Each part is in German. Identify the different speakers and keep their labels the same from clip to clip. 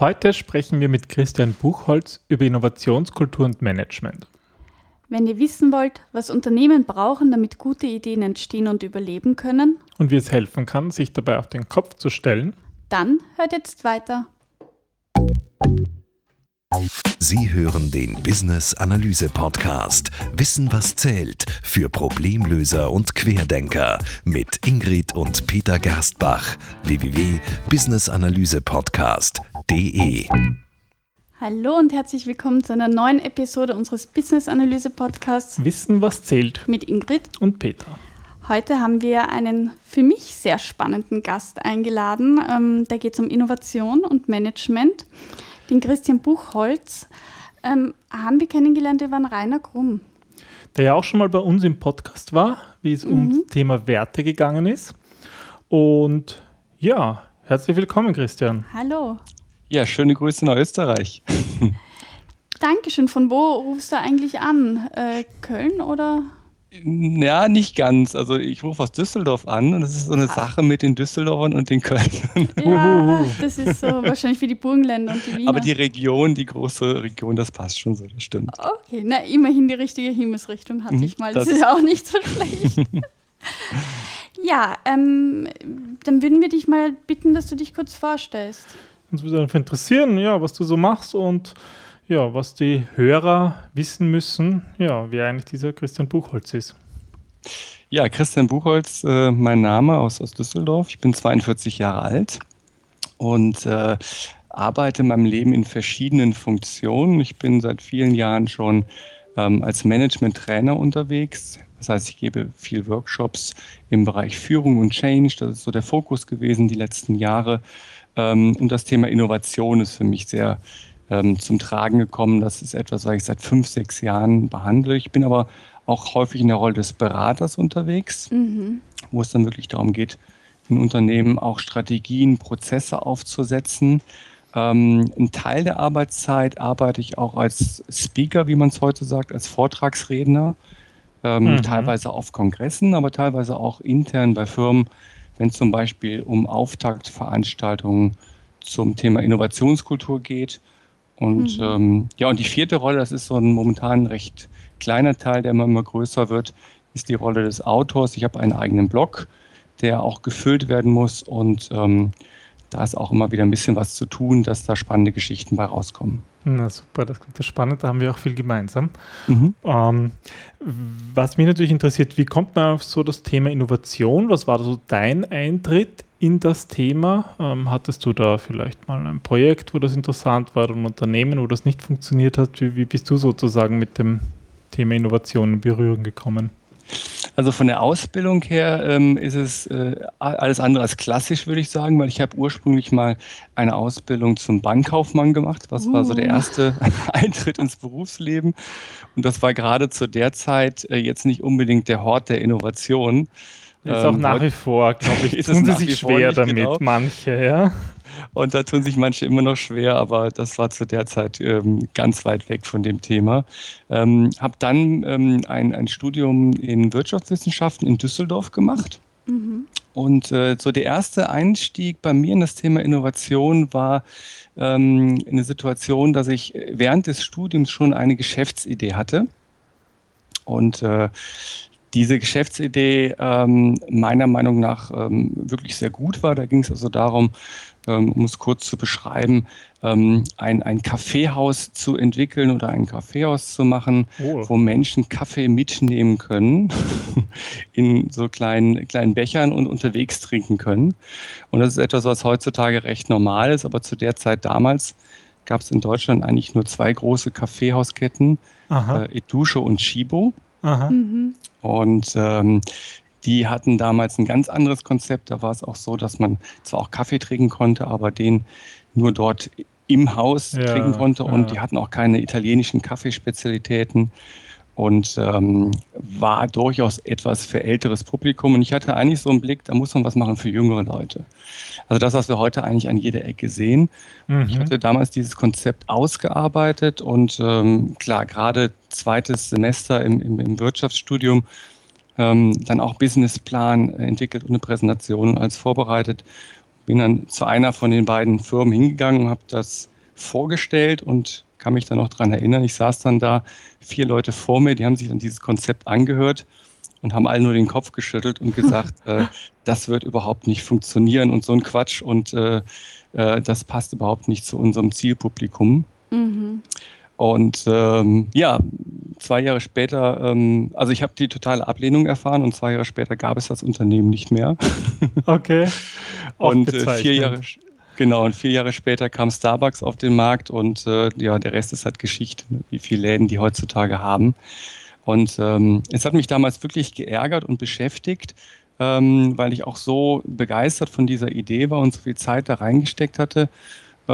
Speaker 1: Heute sprechen wir mit Christian Buchholz über Innovationskultur und Management.
Speaker 2: Wenn ihr wissen wollt, was Unternehmen brauchen, damit gute Ideen entstehen und überleben können,
Speaker 1: und wie es helfen kann, sich dabei auf den Kopf zu stellen,
Speaker 2: dann hört jetzt weiter.
Speaker 3: Sie hören den Business Analyse Podcast Wissen was zählt für Problemlöser und Querdenker mit Ingrid und Peter Gerstbach www.businessanalysepodcast.de
Speaker 2: Hallo und herzlich willkommen zu einer neuen Episode unseres Business Analyse Podcasts
Speaker 1: Wissen was zählt
Speaker 2: mit Ingrid
Speaker 1: und Peter.
Speaker 2: Heute haben wir einen für mich sehr spannenden Gast eingeladen. Ähm, da geht es um Innovation und Management den Christian Buchholz, ähm, haben wir kennengelernt über einen Rainer Grumm.
Speaker 1: Der ja auch schon mal bei uns im Podcast war, wie es mhm. ums Thema Werte gegangen ist. Und ja, herzlich willkommen, Christian.
Speaker 2: Hallo.
Speaker 4: Ja, schöne Grüße nach Österreich.
Speaker 2: Dankeschön. Von wo rufst du eigentlich an? Äh, Köln oder?
Speaker 4: Ja, nicht ganz. Also ich rufe aus Düsseldorf an und das ist so eine ah. Sache mit den Düsseldorfern und den Kölnern.
Speaker 2: Ja, das ist so wahrscheinlich wie die Burgenländer und die Wiener.
Speaker 4: Aber die Region, die große Region, das passt schon so, das stimmt.
Speaker 2: Okay, na immerhin die richtige Himmelsrichtung hatte mhm, ich mal. Das, das ist ja auch nicht so schlecht. ja, ähm, dann würden wir dich mal bitten, dass du dich kurz vorstellst.
Speaker 1: Uns würde einfach interessieren, ja, was du so machst und ja, was die Hörer wissen müssen, ja, wer eigentlich dieser Christian Buchholz ist.
Speaker 4: Ja, Christian Buchholz, äh, mein Name aus, aus Düsseldorf. Ich bin 42 Jahre alt und äh, arbeite in meinem Leben in verschiedenen Funktionen. Ich bin seit vielen Jahren schon ähm, als Management-Trainer unterwegs. Das heißt, ich gebe viel Workshops im Bereich Führung und Change. Das ist so der Fokus gewesen die letzten Jahre. Ähm, und das Thema Innovation ist für mich sehr ähm, zum Tragen gekommen. Das ist etwas, was ich seit fünf, sechs Jahren behandle. Ich bin aber auch häufig in der Rolle des Beraters unterwegs, mhm. wo es dann wirklich darum geht, in Unternehmen auch Strategien, Prozesse aufzusetzen. Ähm, ein Teil der Arbeitszeit arbeite ich auch als Speaker, wie man es heute sagt, als Vortragsredner, ähm, mhm. teilweise auf Kongressen, aber teilweise auch intern bei Firmen, wenn es zum Beispiel um Auftaktveranstaltungen zum Thema Innovationskultur geht und mhm. ähm, ja, und die vierte Rolle, das ist so ein momentan recht kleiner Teil, der immer, immer größer wird, ist die Rolle des Autors. Ich habe einen eigenen Blog, der auch gefüllt werden muss und ähm, da ist auch immer wieder ein bisschen was zu tun, dass da spannende Geschichten bei rauskommen.
Speaker 1: Na super, das klingt spannend, da haben wir auch viel gemeinsam. Mhm. Ähm, was mich natürlich interessiert, wie kommt man auf so das Thema Innovation? Was war so dein Eintritt in das Thema? Ähm, hattest du da vielleicht mal ein Projekt, wo das interessant war, ein Unternehmen, wo das nicht funktioniert hat? Wie, wie bist du sozusagen mit dem Thema Innovation in Berührung gekommen?
Speaker 4: Also von der Ausbildung her ähm, ist es äh, alles andere als klassisch, würde ich sagen, weil ich habe ursprünglich mal eine Ausbildung zum Bankkaufmann gemacht. Das uh. war so der uh. erste Eintritt ins Berufsleben. Und das war gerade zu der Zeit äh, jetzt nicht unbedingt der Hort der Innovation.
Speaker 1: Ist auch ähm, nach wie vor, glaube ich, tun sie sich schwer damit, genau. manche, ja.
Speaker 4: Und da tun sich manche immer noch schwer, aber das war zu der Zeit ähm, ganz weit weg von dem Thema. Ähm, habe dann ähm, ein, ein Studium in Wirtschaftswissenschaften in Düsseldorf gemacht. Mhm. Und äh, so der erste Einstieg bei mir in das Thema Innovation war ähm, eine Situation, dass ich während des Studiums schon eine Geschäftsidee hatte. Und äh, diese Geschäftsidee ähm, meiner Meinung nach ähm, wirklich sehr gut war. Da ging es also darum, um es kurz zu beschreiben, ähm, ein, ein Kaffeehaus zu entwickeln oder ein Kaffeehaus zu machen, oh. wo Menschen Kaffee mitnehmen können in so kleinen, kleinen Bechern und unterwegs trinken können. Und das ist etwas, was heutzutage recht normal ist, aber zu der Zeit damals gab es in Deutschland eigentlich nur zwei große Kaffeehausketten, äh, Edusche und Chibo. Mhm. Und ähm, die hatten damals ein ganz anderes Konzept. Da war es auch so, dass man zwar auch Kaffee trinken konnte, aber den nur dort im Haus ja, trinken konnte. Und ja. die hatten auch keine italienischen Kaffeespezialitäten und ähm, war durchaus etwas für älteres Publikum. Und ich hatte eigentlich so einen Blick, da muss man was machen für jüngere Leute. Also das, was wir heute eigentlich an jeder Ecke sehen. Mhm. Ich hatte damals dieses Konzept ausgearbeitet und ähm, klar, gerade zweites Semester im, im, im Wirtschaftsstudium ähm, dann auch Businessplan entwickelt und eine Präsentation als vorbereitet. Bin dann zu einer von den beiden Firmen hingegangen, habe das vorgestellt und kann mich da noch dran erinnern. Ich saß dann da, vier Leute vor mir, die haben sich dann dieses Konzept angehört und haben alle nur den Kopf geschüttelt und gesagt, äh, das wird überhaupt nicht funktionieren und so ein Quatsch und äh, äh, das passt überhaupt nicht zu unserem Zielpublikum. Mhm. Und ähm, ja, zwei Jahre später, ähm, also ich habe die totale Ablehnung erfahren und zwei Jahre später gab es das Unternehmen nicht mehr.
Speaker 1: Okay.
Speaker 4: und äh, vier Jahre, genau, und vier Jahre später kam Starbucks auf den Markt und äh, ja, der Rest ist halt Geschichte, ne, wie viele Läden die heutzutage haben. Und ähm, es hat mich damals wirklich geärgert und beschäftigt, ähm, weil ich auch so begeistert von dieser Idee war und so viel Zeit da reingesteckt hatte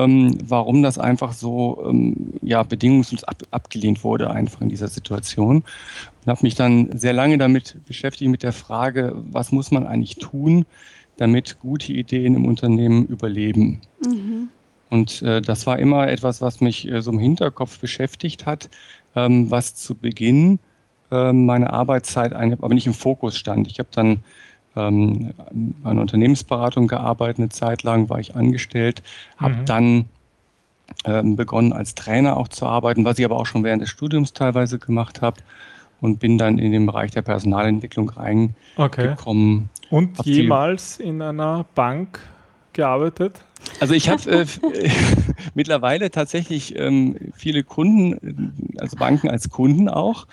Speaker 4: ähm, warum das einfach so ähm, ja, bedingungslos ab, abgelehnt wurde, einfach in dieser Situation. Und habe mich dann sehr lange damit beschäftigt, mit der Frage, was muss man eigentlich tun, damit gute Ideen im Unternehmen überleben. Mhm. Und äh, das war immer etwas, was mich äh, so im Hinterkopf beschäftigt hat, ähm, was zu Beginn äh, meiner Arbeitszeit eine, aber nicht im Fokus stand. Ich habe dann ähm, einer Unternehmensberatung gearbeitet, eine Zeit lang war ich angestellt, habe mhm. dann ähm, begonnen als Trainer auch zu arbeiten, was ich aber auch schon während des Studiums teilweise gemacht habe und bin dann in den Bereich der Personalentwicklung reingekommen.
Speaker 1: Okay. Und jemals in einer Bank gearbeitet?
Speaker 4: Also ich habe äh, mittlerweile tatsächlich ähm, viele Kunden, also Banken als Kunden auch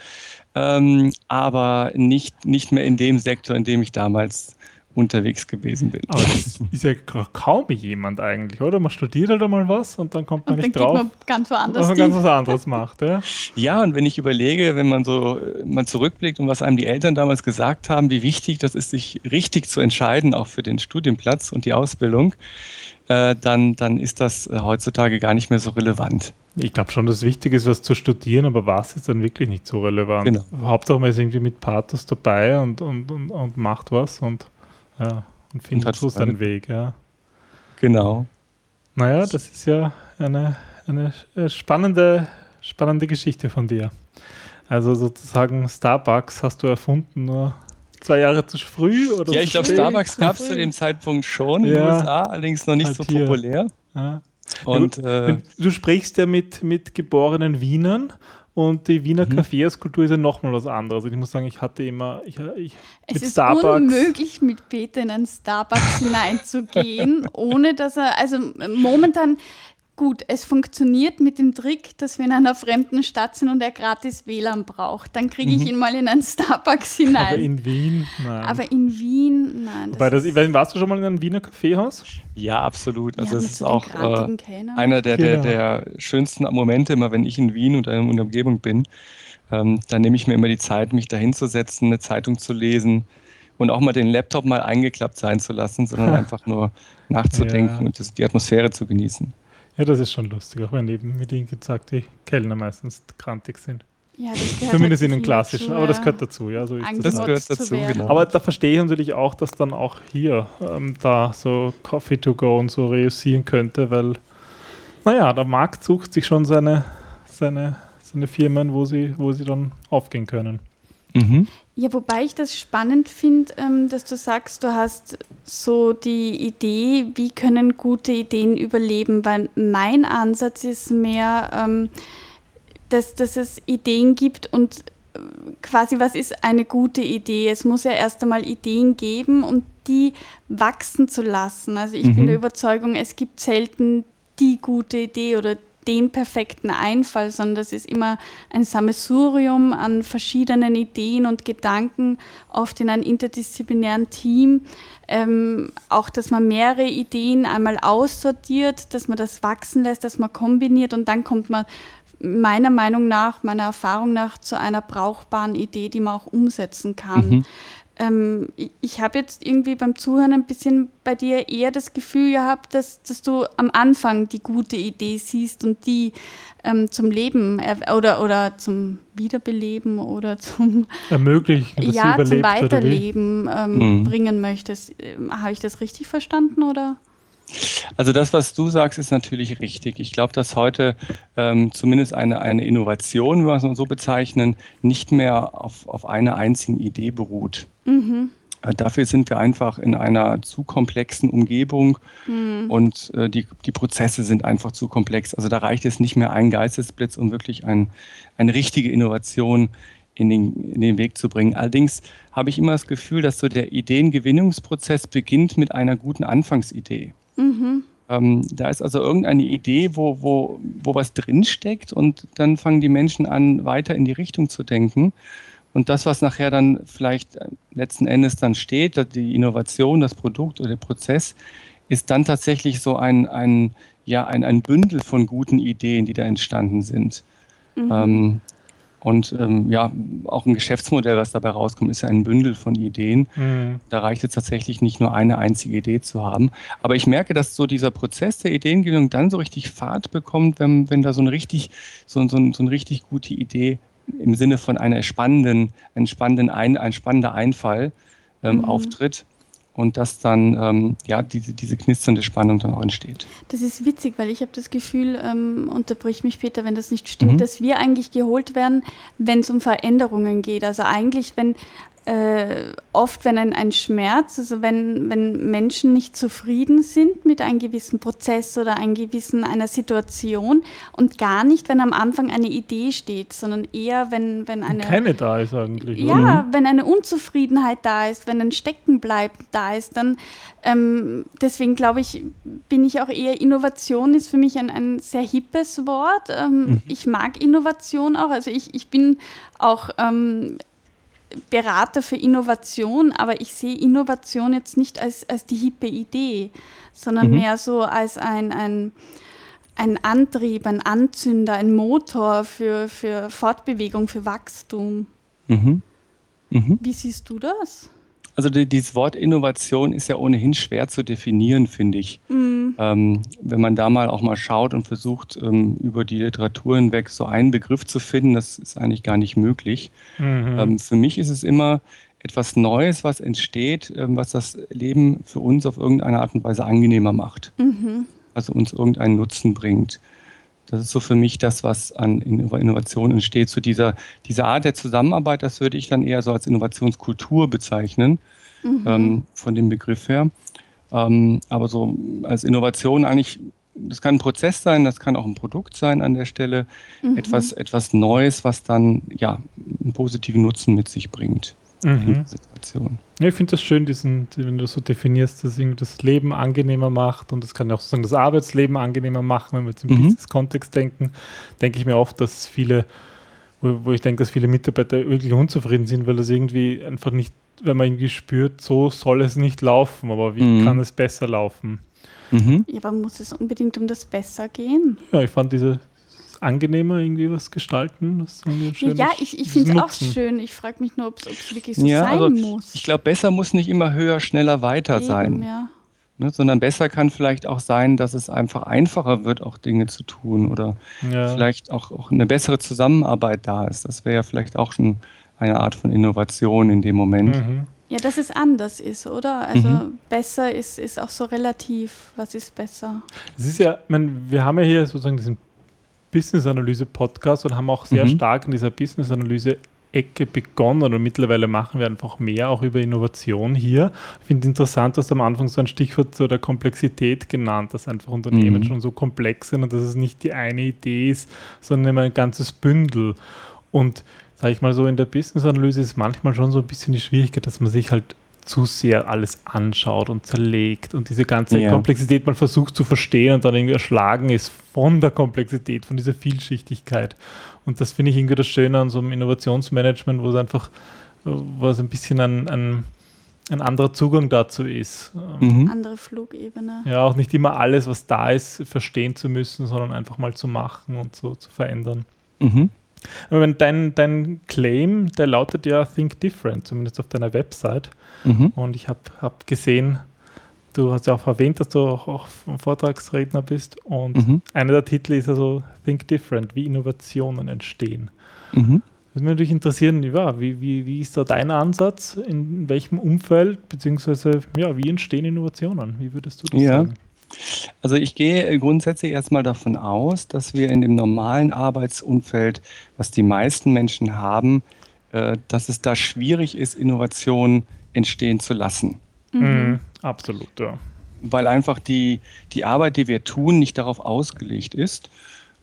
Speaker 4: ähm, aber nicht, nicht mehr in dem Sektor, in dem ich damals unterwegs gewesen bin.
Speaker 1: Aber das ist ja kaum jemand eigentlich, oder? Man studiert halt einmal was und dann kommt man und nicht drauf, man
Speaker 2: ganz woanders
Speaker 1: dass man ganz was anderes macht. Ja?
Speaker 4: ja, und wenn ich überlege, wenn man so mal zurückblickt und was einem die Eltern damals gesagt haben, wie wichtig das ist, sich richtig zu entscheiden, auch für den Studienplatz und die Ausbildung, äh, dann, dann ist das äh, heutzutage gar nicht mehr so relevant.
Speaker 1: Ich glaube schon, dass es wichtig ist, was zu studieren, aber was ist dann wirklich nicht so relevant? Genau. Hauptsache man ist irgendwie mit Pathos dabei und, und, und, und macht was und, ja, und findet so seinen Weg. Ja.
Speaker 4: Genau.
Speaker 1: Naja, das ist ja eine, eine äh, spannende, spannende Geschichte von dir. Also sozusagen Starbucks hast du erfunden, nur zwei Jahre zu früh? Oder
Speaker 4: ja, ich glaube, Starbucks gab es zu dem Zeitpunkt schon in den USA, allerdings noch nicht halt so hier. populär. Ja.
Speaker 1: Und, du, äh, du, sprichst ja mit, mit geborenen Wienern und die Wiener mhm. Kaffeehauskultur ist ja nochmal was anderes. Ich muss sagen, ich hatte immer. Ich, ich,
Speaker 2: es ist Starbucks unmöglich, mit Peter in einen Starbucks hineinzugehen, ohne dass er. Also momentan Gut, es funktioniert mit dem Trick, dass wir in einer fremden Stadt sind und er gratis WLAN braucht. Dann kriege ich mhm. ihn mal in einen Starbucks hinein. Aber
Speaker 1: in Wien?
Speaker 2: Nein. Aber in Wien, nein.
Speaker 1: Das Wobei das, warst du schon mal in einem Wiener Kaffeehaus?
Speaker 4: Ja, absolut. Also es ist auch äh, einer der, der, genau. der schönsten Momente, immer wenn ich in Wien und in der Umgebung bin. Ähm, dann nehme ich mir immer die Zeit, mich da hinzusetzen, eine Zeitung zu lesen und auch mal den Laptop mal eingeklappt sein zu lassen, sondern einfach nur nachzudenken ja. und das, die Atmosphäre zu genießen.
Speaker 1: Ja, das ist schon lustig, auch wenn eben, wie die gesagt, die Kellner meistens krantig sind.
Speaker 2: Ja, das gehört
Speaker 1: Zumindest halt in den klassischen, aber das gehört dazu, ja. So
Speaker 4: ist das, das gehört dazu, genau.
Speaker 1: Aber da verstehe ich natürlich auch, dass dann auch hier ähm, da so Coffee to go und so reüssieren könnte, weil, naja, der Markt sucht sich schon seine, seine, seine Firmen, wo sie, wo sie dann aufgehen können.
Speaker 2: Mhm. Ja, wobei ich das spannend finde, ähm, dass du sagst, du hast so die Idee, wie können gute Ideen überleben, weil mein Ansatz ist mehr, ähm, dass, dass es Ideen gibt und äh, quasi, was ist eine gute Idee? Es muss ja erst einmal Ideen geben und die wachsen zu lassen. Also ich mhm. bin der Überzeugung, es gibt selten die gute Idee oder den perfekten Einfall, sondern das ist immer ein Sammelsurium an verschiedenen Ideen und Gedanken, oft in einem interdisziplinären Team. Ähm, auch, dass man mehrere Ideen einmal aussortiert, dass man das wachsen lässt, dass man kombiniert und dann kommt man meiner Meinung nach, meiner Erfahrung nach zu einer brauchbaren Idee, die man auch umsetzen kann. Mhm. Ähm, ich habe jetzt irgendwie beim Zuhören ein bisschen bei dir eher das Gefühl gehabt, dass, dass du am Anfang die gute Idee siehst und die ähm, zum Leben oder, oder zum Wiederbeleben oder zum
Speaker 1: Ermöglichen,
Speaker 2: ja, zum Weiterleben ähm, mhm. bringen möchtest. Ähm, habe ich das richtig verstanden oder?
Speaker 4: Also das, was du sagst, ist natürlich richtig. Ich glaube, dass heute ähm, zumindest eine, eine Innovation, wenn wir es so bezeichnen, nicht mehr auf, auf einer einzigen Idee beruht. Mhm. Äh, dafür sind wir einfach in einer zu komplexen Umgebung mhm. und äh, die, die Prozesse sind einfach zu komplex. Also da reicht es nicht mehr ein Geistesblitz, um wirklich ein, eine richtige Innovation in den, in den Weg zu bringen. Allerdings habe ich immer das Gefühl, dass so der Ideengewinnungsprozess beginnt mit einer guten Anfangsidee. Mhm. Ähm, da ist also irgendeine Idee, wo, wo, wo was drinsteckt und dann fangen die Menschen an, weiter in die Richtung zu denken. Und das, was nachher dann vielleicht letzten Endes dann steht, die Innovation, das Produkt oder der Prozess, ist dann tatsächlich so ein, ein, ja, ein, ein Bündel von guten Ideen, die da entstanden sind. Mhm. Ähm, und ähm, ja, auch ein Geschäftsmodell, was dabei rauskommt, ist ja ein Bündel von Ideen. Mhm. Da reicht es tatsächlich nicht nur eine einzige Idee zu haben. Aber ich merke, dass so dieser Prozess der Ideengewinnung dann so richtig Fahrt bekommt, wenn, wenn da so eine richtig, so, so, so eine richtig gute Idee im Sinne von einer spannenden, ein, spannenden ein, ein spannender Einfall ähm, mhm. auftritt und dass dann ähm, ja diese, diese knisternde Spannung dann auch entsteht.
Speaker 2: Das ist witzig, weil ich habe das Gefühl, ähm, unterbrich mich Peter, wenn das nicht stimmt, mhm. dass wir eigentlich geholt werden, wenn es um Veränderungen geht. Also eigentlich, wenn äh, oft, wenn ein, ein Schmerz, also wenn, wenn Menschen nicht zufrieden sind mit einem gewissen Prozess oder einem gewissen einer Situation und gar nicht, wenn am Anfang eine Idee steht, sondern eher, wenn, wenn eine.
Speaker 1: Keine da ist eigentlich.
Speaker 2: Ja, oder? wenn eine Unzufriedenheit da ist, wenn ein Steckenbleiben da ist, dann ähm, deswegen glaube ich, bin ich auch eher, Innovation ist für mich ein, ein sehr hippes Wort. Ähm, mhm. Ich mag Innovation auch. Also ich, ich bin auch ähm, Berater für Innovation, aber ich sehe Innovation jetzt nicht als, als die hippe Idee, sondern mhm. mehr so als ein, ein, ein Antrieb, ein Anzünder, ein Motor für, für Fortbewegung, für Wachstum. Mhm. Mhm. Wie siehst du das?
Speaker 4: Also die, dieses Wort Innovation ist ja ohnehin schwer zu definieren, finde ich. Mhm. Ähm, wenn man da mal auch mal schaut und versucht, ähm, über die Literatur hinweg so einen Begriff zu finden, das ist eigentlich gar nicht möglich. Mhm. Ähm, für mich ist es immer etwas Neues, was entsteht, ähm, was das Leben für uns auf irgendeine Art und Weise angenehmer macht. Mhm. Also uns irgendeinen Nutzen bringt. Das ist so für mich das, was an Innovation entsteht. Zu so dieser, dieser Art der Zusammenarbeit, das würde ich dann eher so als Innovationskultur bezeichnen, mhm. ähm, von dem Begriff her. Ähm, aber so als Innovation eigentlich, das kann ein Prozess sein, das kann auch ein Produkt sein an der Stelle. Mhm. Etwas, etwas Neues, was dann ja einen positiven Nutzen mit sich bringt
Speaker 1: mhm. Situation. Ja, ich finde das schön, diesen, wenn du so definierst, dass irgendwie das Leben angenehmer macht und das kann auch sozusagen das Arbeitsleben angenehmer machen, wenn wir jetzt im mhm. Business-Kontext denken, denke ich mir oft, dass viele, wo, wo ich denke, dass viele Mitarbeiter wirklich unzufrieden sind, weil das irgendwie einfach nicht, wenn man irgendwie spürt, so soll es nicht laufen, aber wie mhm. kann es besser laufen?
Speaker 2: Mhm. Ja, aber muss es unbedingt um das Besser gehen?
Speaker 1: Ja, ich fand diese, angenehmer irgendwie was gestalten?
Speaker 2: ja, ich, ich finde es auch schön. Ich frage mich nur, ob es wirklich so ja, sein also muss.
Speaker 4: Ich glaube, besser muss nicht immer höher, schneller, weiter Eben, sein. Ja. Ne, sondern besser kann vielleicht auch sein, dass es einfach einfacher wird, auch Dinge zu tun oder ja. vielleicht auch, auch eine bessere Zusammenarbeit da ist. Das wäre ja vielleicht auch schon eine Art von Innovation in dem Moment. Mhm.
Speaker 2: Ja, dass es anders ist, oder? Also mhm. besser ist, ist auch so relativ. Was ist besser?
Speaker 1: Es ist ja, ich meine, wir haben ja hier sozusagen diesen Business-Analyse-Podcast und haben auch sehr mhm. stark in dieser Business-Analyse-Ecke begonnen und mittlerweile machen wir einfach mehr auch über Innovation hier. Ich finde interessant, dass du am Anfang so ein Stichwort zu der Komplexität genannt, dass einfach Unternehmen mhm. schon so komplex sind und dass es nicht die eine Idee ist, sondern immer ein ganzes Bündel. Und sage ich mal so, in der Business-Analyse ist manchmal schon so ein bisschen die Schwierigkeit, dass man sich halt zu sehr alles anschaut und zerlegt und diese ganze ja. Komplexität man versucht zu verstehen und dann irgendwie erschlagen ist von der Komplexität, von dieser Vielschichtigkeit. Und das finde ich irgendwie das Schöne an so einem Innovationsmanagement, wo es einfach, wo es ein bisschen ein, ein, ein anderer Zugang dazu ist.
Speaker 2: Mhm. Andere Flugebene.
Speaker 1: Ja, auch nicht immer alles, was da ist, verstehen zu müssen, sondern einfach mal zu machen und so zu verändern. Mhm. Aber dein, dein Claim, der lautet ja Think Different, zumindest auf deiner Website. Mhm. Und ich habe hab gesehen, du hast ja auch erwähnt, dass du auch, auch Vortragsredner bist. Und mhm. einer der Titel ist also Think Different, wie Innovationen entstehen. Mhm. Das würde mich natürlich interessieren, ja, wie, wie, wie ist da dein Ansatz? In welchem Umfeld, beziehungsweise ja, wie entstehen Innovationen? Wie würdest du das ja. sagen?
Speaker 4: Also ich gehe grundsätzlich erstmal davon aus, dass wir in dem normalen Arbeitsumfeld, was die meisten Menschen haben, äh, dass es da schwierig ist, Innovationen entstehen zu lassen.
Speaker 1: Mhm. mhm. Absolut, ja.
Speaker 4: Weil einfach die, die Arbeit, die wir tun, nicht darauf ausgelegt ist.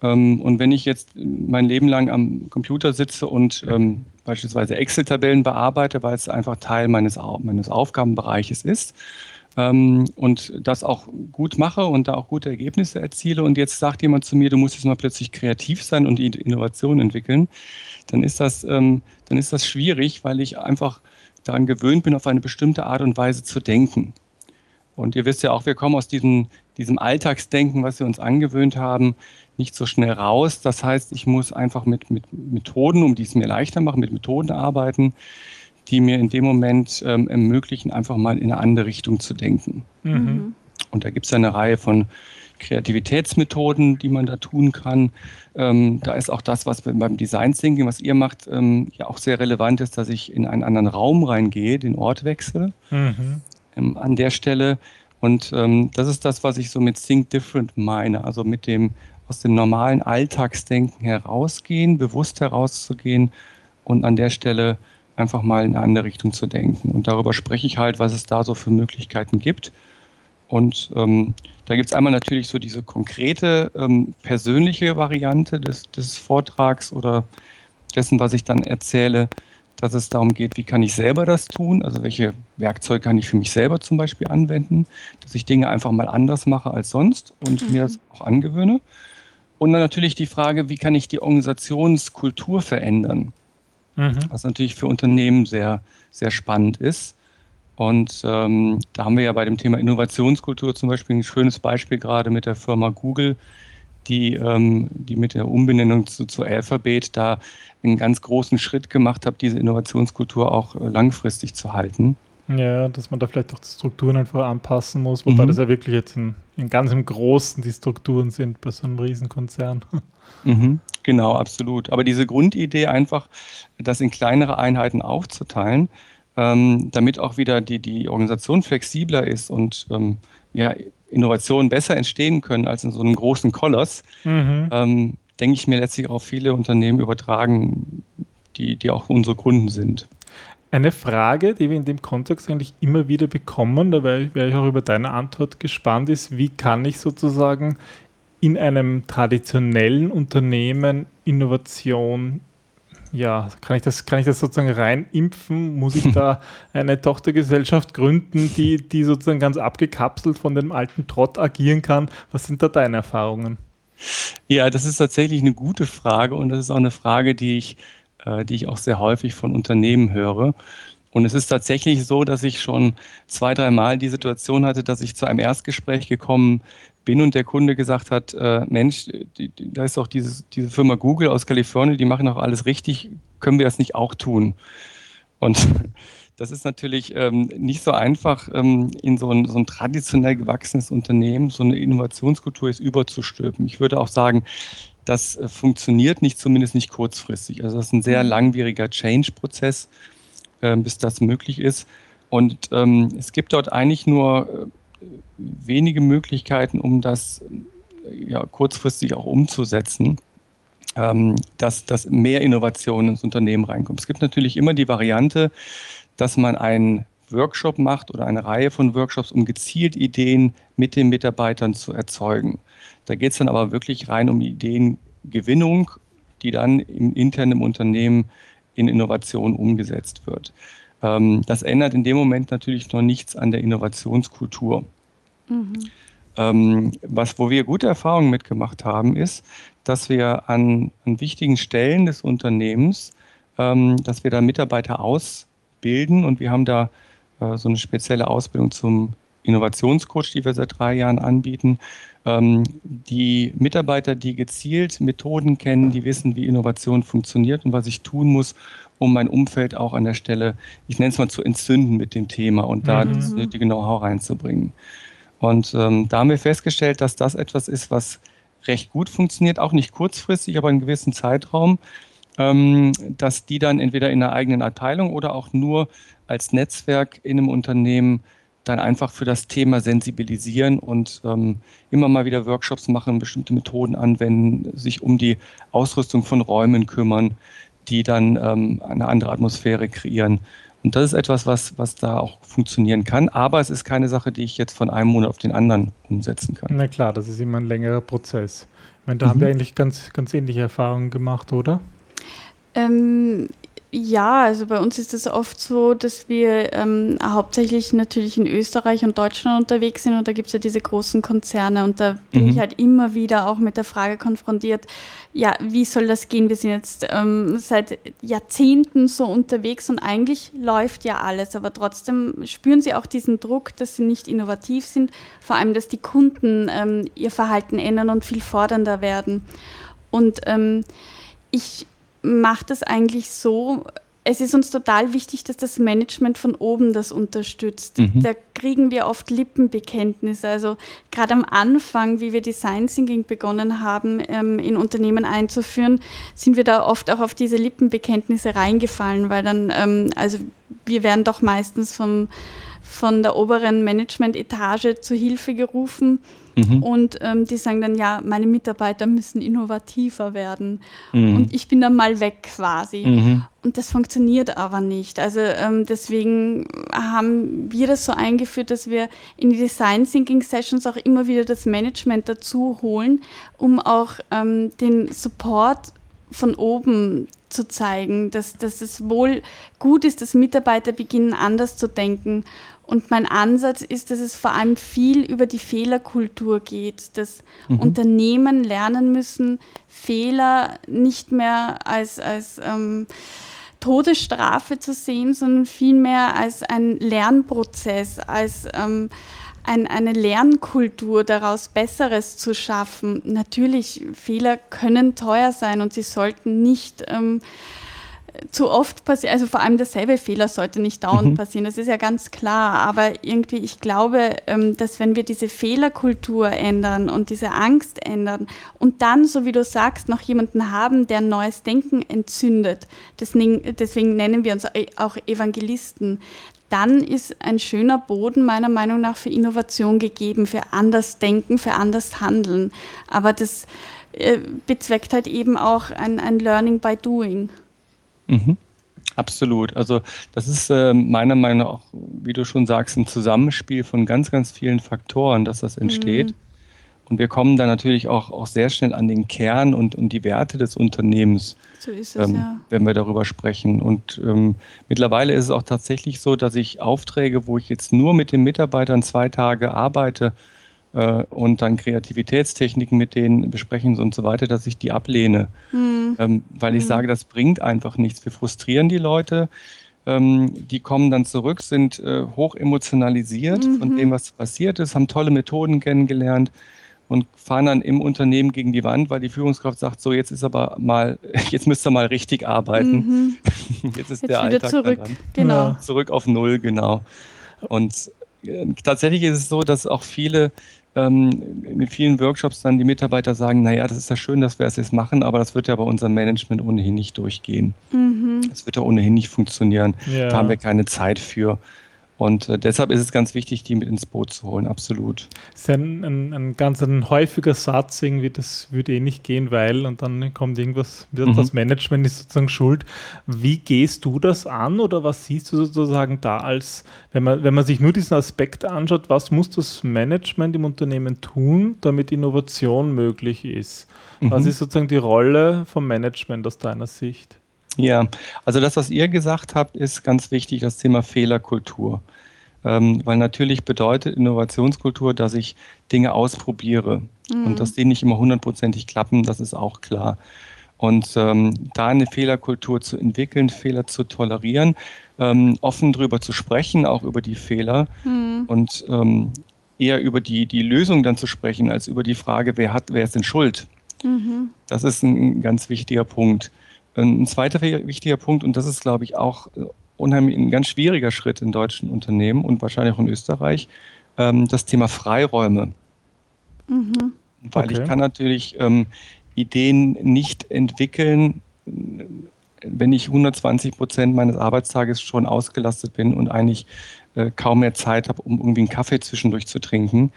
Speaker 4: Ähm, und wenn ich jetzt mein Leben lang am Computer sitze und ähm, beispielsweise Excel-Tabellen bearbeite, weil es einfach Teil meines, meines Aufgabenbereiches ist, ähm, und das auch gut mache und da auch gute Ergebnisse erziele und jetzt sagt jemand zu mir, du musst jetzt mal plötzlich kreativ sein und Innovation entwickeln, dann ist das, ähm, dann ist das schwierig, weil ich einfach daran gewöhnt bin, auf eine bestimmte Art und Weise zu denken. Und ihr wisst ja auch, wir kommen aus diesem, diesem Alltagsdenken, was wir uns angewöhnt haben, nicht so schnell raus. Das heißt, ich muss einfach mit, mit Methoden, um die es mir leichter machen, mit Methoden arbeiten, die mir in dem Moment ähm, ermöglichen, einfach mal in eine andere Richtung zu denken. Mhm. Und da gibt es eine Reihe von Kreativitätsmethoden, die man da tun kann. Ähm, da ist auch das, was beim Design Thinking, was ihr macht, ähm, ja auch sehr relevant ist, dass ich in einen anderen Raum reingehe, den Ort wechsle mhm. ähm, an der Stelle. Und ähm, das ist das, was ich so mit Think Different meine, also mit dem aus dem normalen Alltagsdenken herausgehen, bewusst herauszugehen und an der Stelle einfach mal in eine andere Richtung zu denken. Und darüber spreche ich halt, was es da so für Möglichkeiten gibt. Und ähm, da gibt es einmal natürlich so diese konkrete, ähm, persönliche Variante des, des Vortrags oder dessen, was ich dann erzähle, dass es darum geht, wie kann ich selber das tun, also welche Werkzeuge kann ich für mich selber zum Beispiel anwenden, dass ich Dinge einfach mal anders mache als sonst und mhm. mir das auch angewöhne. Und dann natürlich die Frage, wie kann ich die Organisationskultur verändern? mhm. was natürlich für Unternehmen sehr, sehr spannend ist. Und ähm, da haben wir ja bei dem Thema Innovationskultur zum Beispiel ein schönes Beispiel gerade mit der Firma Google, die, ähm, die mit der Umbenennung zu, zu Alphabet da einen ganz großen Schritt gemacht hat, diese Innovationskultur auch äh, langfristig zu halten.
Speaker 1: Ja, dass man da vielleicht auch die Strukturen einfach anpassen muss, wobei mhm. das ja wirklich jetzt in, in ganz im Großen die Strukturen sind bei so einem Riesenkonzern.
Speaker 4: Mhm. Genau, absolut. Aber diese Grundidee einfach, das in kleinere Einheiten aufzuteilen, ähm, damit auch wieder die, die Organisation flexibler ist und ähm, ja, Innovationen besser entstehen können als in so einem großen Koloss, mhm. ähm, denke ich mir letztlich auch viele Unternehmen übertragen, die, die auch unsere Kunden sind.
Speaker 1: Eine Frage, die wir in dem Kontext eigentlich immer wieder bekommen, da wäre ich auch über deine Antwort gespannt, ist, wie kann ich sozusagen in einem traditionellen Unternehmen Innovation, ja, kann ich das, kann ich das sozusagen rein impfen? Muss ich da eine Tochtergesellschaft gründen, die, die sozusagen ganz abgekapselt von dem alten Trott agieren kann? Was sind da deine Erfahrungen?
Speaker 4: Ja, das ist tatsächlich eine gute Frage und das ist auch eine Frage, die ich, äh, die ich auch sehr häufig von Unternehmen höre. Und es ist tatsächlich so, dass ich schon zwei, dreimal die Situation hatte, dass ich zu einem Erstgespräch gekommen bin und der Kunde gesagt hat, äh, Mensch, die, die, da ist doch dieses, diese Firma Google aus Kalifornien, die machen auch alles richtig, können wir das nicht auch tun? Und das ist natürlich ähm, nicht so einfach, ähm, in so ein, so ein traditionell gewachsenes Unternehmen so eine Innovationskultur jetzt überzustülpen. Ich würde auch sagen, das äh, funktioniert nicht, zumindest nicht kurzfristig. Also das ist ein sehr mhm. langwieriger Change-Prozess, äh, bis das möglich ist. Und ähm, es gibt dort eigentlich nur äh, wenige Möglichkeiten, um das ja, kurzfristig auch umzusetzen, ähm, dass, dass mehr Innovation ins Unternehmen reinkommt. Es gibt natürlich immer die Variante, dass man einen Workshop macht oder eine Reihe von Workshops, um gezielt Ideen mit den Mitarbeitern zu erzeugen. Da geht es dann aber wirklich rein um Ideengewinnung, die dann im internen Unternehmen in Innovation umgesetzt wird. Ähm, das ändert in dem Moment natürlich noch nichts an der Innovationskultur. Mhm. Ähm, was, wo wir gute Erfahrungen mitgemacht haben, ist, dass wir an, an wichtigen Stellen des Unternehmens, ähm, dass wir da Mitarbeiter ausbilden und wir haben da äh, so eine spezielle Ausbildung zum Innovationscoach, die wir seit drei Jahren anbieten. Ähm, die Mitarbeiter, die gezielt Methoden kennen, die wissen, wie Innovation funktioniert und was ich tun muss, um mein Umfeld auch an der Stelle, ich nenne es mal zu entzünden mit dem Thema und da mhm. das nötige Know-how reinzubringen. Und ähm, da haben wir festgestellt, dass das etwas ist, was recht gut funktioniert, auch nicht kurzfristig, aber in einem gewissen Zeitraum, ähm, dass die dann entweder in einer eigenen Abteilung oder auch nur als Netzwerk in einem Unternehmen dann einfach für das Thema sensibilisieren und ähm, immer mal wieder Workshops machen, bestimmte Methoden anwenden, sich um die Ausrüstung von Räumen kümmern, die dann ähm, eine andere Atmosphäre kreieren Und das ist etwas, was, was da auch funktionieren kann. Aber es ist keine Sache, die ich jetzt von einem Monat auf den anderen umsetzen kann.
Speaker 1: Na klar, das ist immer ein längerer Prozess. Ich meine, da mhm. haben wir eigentlich ganz, ganz ähnliche Erfahrungen gemacht, oder?
Speaker 2: Ähm, ja, also bei uns ist es oft so, dass wir ähm, hauptsächlich natürlich in Österreich und Deutschland unterwegs sind und da gibt es ja diese großen Konzerne und da bin mhm. ich halt immer wieder auch mit der Frage konfrontiert, ja, wie soll das gehen? Wir sind jetzt ähm, seit Jahrzehnten so unterwegs und eigentlich läuft ja alles, aber trotzdem spüren sie auch diesen Druck, dass sie nicht innovativ sind, vor allem, dass die Kunden ähm, ihr Verhalten ändern und viel fordernder werden. Und ähm, ich macht es eigentlich so, es ist uns total wichtig, dass das Management von oben das unterstützt. Mhm. Da kriegen wir oft Lippenbekenntnisse. Also gerade am Anfang, wie wir Design Thinking begonnen haben, ähm, in Unternehmen einzuführen, sind wir da oft auch auf diese Lippenbekenntnisse reingefallen, weil dann, ähm, also wir werden doch meistens vom, von der oberen Management-Etage zu Hilfe gerufen Mhm. Und ähm, die sagen dann, ja, meine Mitarbeiter müssen innovativer werden. Mhm. Und ich bin dann mal weg quasi. Mhm. Und das funktioniert aber nicht. Also ähm, deswegen haben wir das so eingeführt, dass wir in die Design Thinking Sessions auch immer wieder das Management dazu holen, um auch ähm, den Support von oben zu zeigen, dass, dass es wohl gut ist, dass Mitarbeiter beginnen anders zu denken und mein Ansatz ist, dass es vor allem viel über die Fehlerkultur geht, dass mhm. Unternehmen lernen müssen, Fehler nicht mehr als, als ähm, Todesstrafe zu sehen, sondern vielmehr als ein Lernprozess, als ähm, ein, eine Lernkultur daraus Besseres zu schaffen. Natürlich, Fehler können teuer sein und sie sollten nicht ähm, zu oft passiert, also vor allem derselbe Fehler sollte nicht dauernd mhm. passieren, das ist ja ganz klar. Aber irgendwie, ich glaube, ähm, dass wenn wir diese Fehlerkultur ändern und diese Angst ändern und dann, so wie du sagst, noch jemanden haben, der neues Denken entzündet, deswegen, deswegen nennen wir uns auch Evangelisten, dann ist ein schöner Boden meiner Meinung nach für Innovation gegeben, für anders Denken, für anders Handeln. Aber das äh, bezweckt halt eben auch ein, ein Learning by Doing.
Speaker 4: Mhm. Absolut. Also das ist äh, meiner Meinung nach auch, wie du schon sagst, ein Zusammenspiel von ganz, ganz vielen Faktoren, dass das entsteht. Mhm. Und wir kommen dann natürlich auch, auch sehr schnell an den Kern und, und die Werte des Unternehmens,
Speaker 2: so es, ähm, ja.
Speaker 4: wenn wir darüber sprechen. Und ähm, mittlerweile ist es auch tatsächlich so, dass ich Aufträge, wo ich jetzt nur mit den Mitarbeitern zwei Tage arbeite, und dann Kreativitätstechniken mit denen besprechen und so weiter, dass ich die ablehne. Mhm. Ähm, weil ich mhm. sage, das bringt einfach nichts. Wir frustrieren die Leute. Ähm, die kommen dann zurück, sind äh, hoch emotionalisiert mhm. von dem, was passiert ist, haben tolle Methoden kennengelernt und fahren dann im Unternehmen gegen die Wand, weil die Führungskraft sagt, so jetzt ist aber mal, jetzt müsst ihr mal richtig arbeiten. Mhm. jetzt ist jetzt der Alltag
Speaker 2: zurück. Genau.
Speaker 4: Zurück auf Null, genau. Und äh, tatsächlich ist es so, dass auch viele ähm, in vielen Workshops dann die Mitarbeiter sagen, naja, das ist ja schön, dass wir es jetzt machen, aber das wird ja bei unserem Management ohnehin nicht durchgehen. Mhm. Das wird ja ohnehin nicht funktionieren. Ja. Da haben wir keine Zeit für. Und äh, deshalb ist es ganz wichtig, die mit ins Boot zu holen, absolut.
Speaker 1: Das ist ein, ein, ein ganz ein häufiger Satz, irgendwie, das würde eh nicht gehen, weil, und dann kommt irgendwas, mhm. das Management ist sozusagen schuld. Wie gehst du das an oder was siehst du sozusagen da als, wenn man, wenn man sich nur diesen Aspekt anschaut, was muss das Management im Unternehmen tun, damit Innovation möglich ist? Mhm. Was ist sozusagen die Rolle vom Management aus deiner Sicht?
Speaker 4: Ja, also das, was ihr gesagt habt, ist ganz wichtig, das Thema Fehlerkultur. Ähm, weil natürlich bedeutet Innovationskultur, dass ich Dinge ausprobiere mhm. und dass die nicht immer hundertprozentig klappen, das ist auch klar. Und ähm, da eine Fehlerkultur zu entwickeln, Fehler zu tolerieren, ähm, offen darüber zu sprechen, auch über die Fehler mhm. und ähm, eher über die, die Lösung dann zu sprechen, als über die Frage, wer hat, wer ist denn schuld? Mhm. Das ist ein ganz wichtiger Punkt. Ein zweiter wichtiger Punkt, und das ist, glaube ich, auch äh, unheimlich ein ganz schwieriger Schritt in deutschen Unternehmen und wahrscheinlich auch in Österreich, ähm, das Thema Freiräume. Mhm. Weil okay. ich kann natürlich ähm, Ideen nicht entwickeln, wenn ich 120 Prozent meines Arbeitstages schon ausgelastet bin und eigentlich äh, kaum mehr Zeit habe, um irgendwie einen Kaffee zwischendurch zu trinken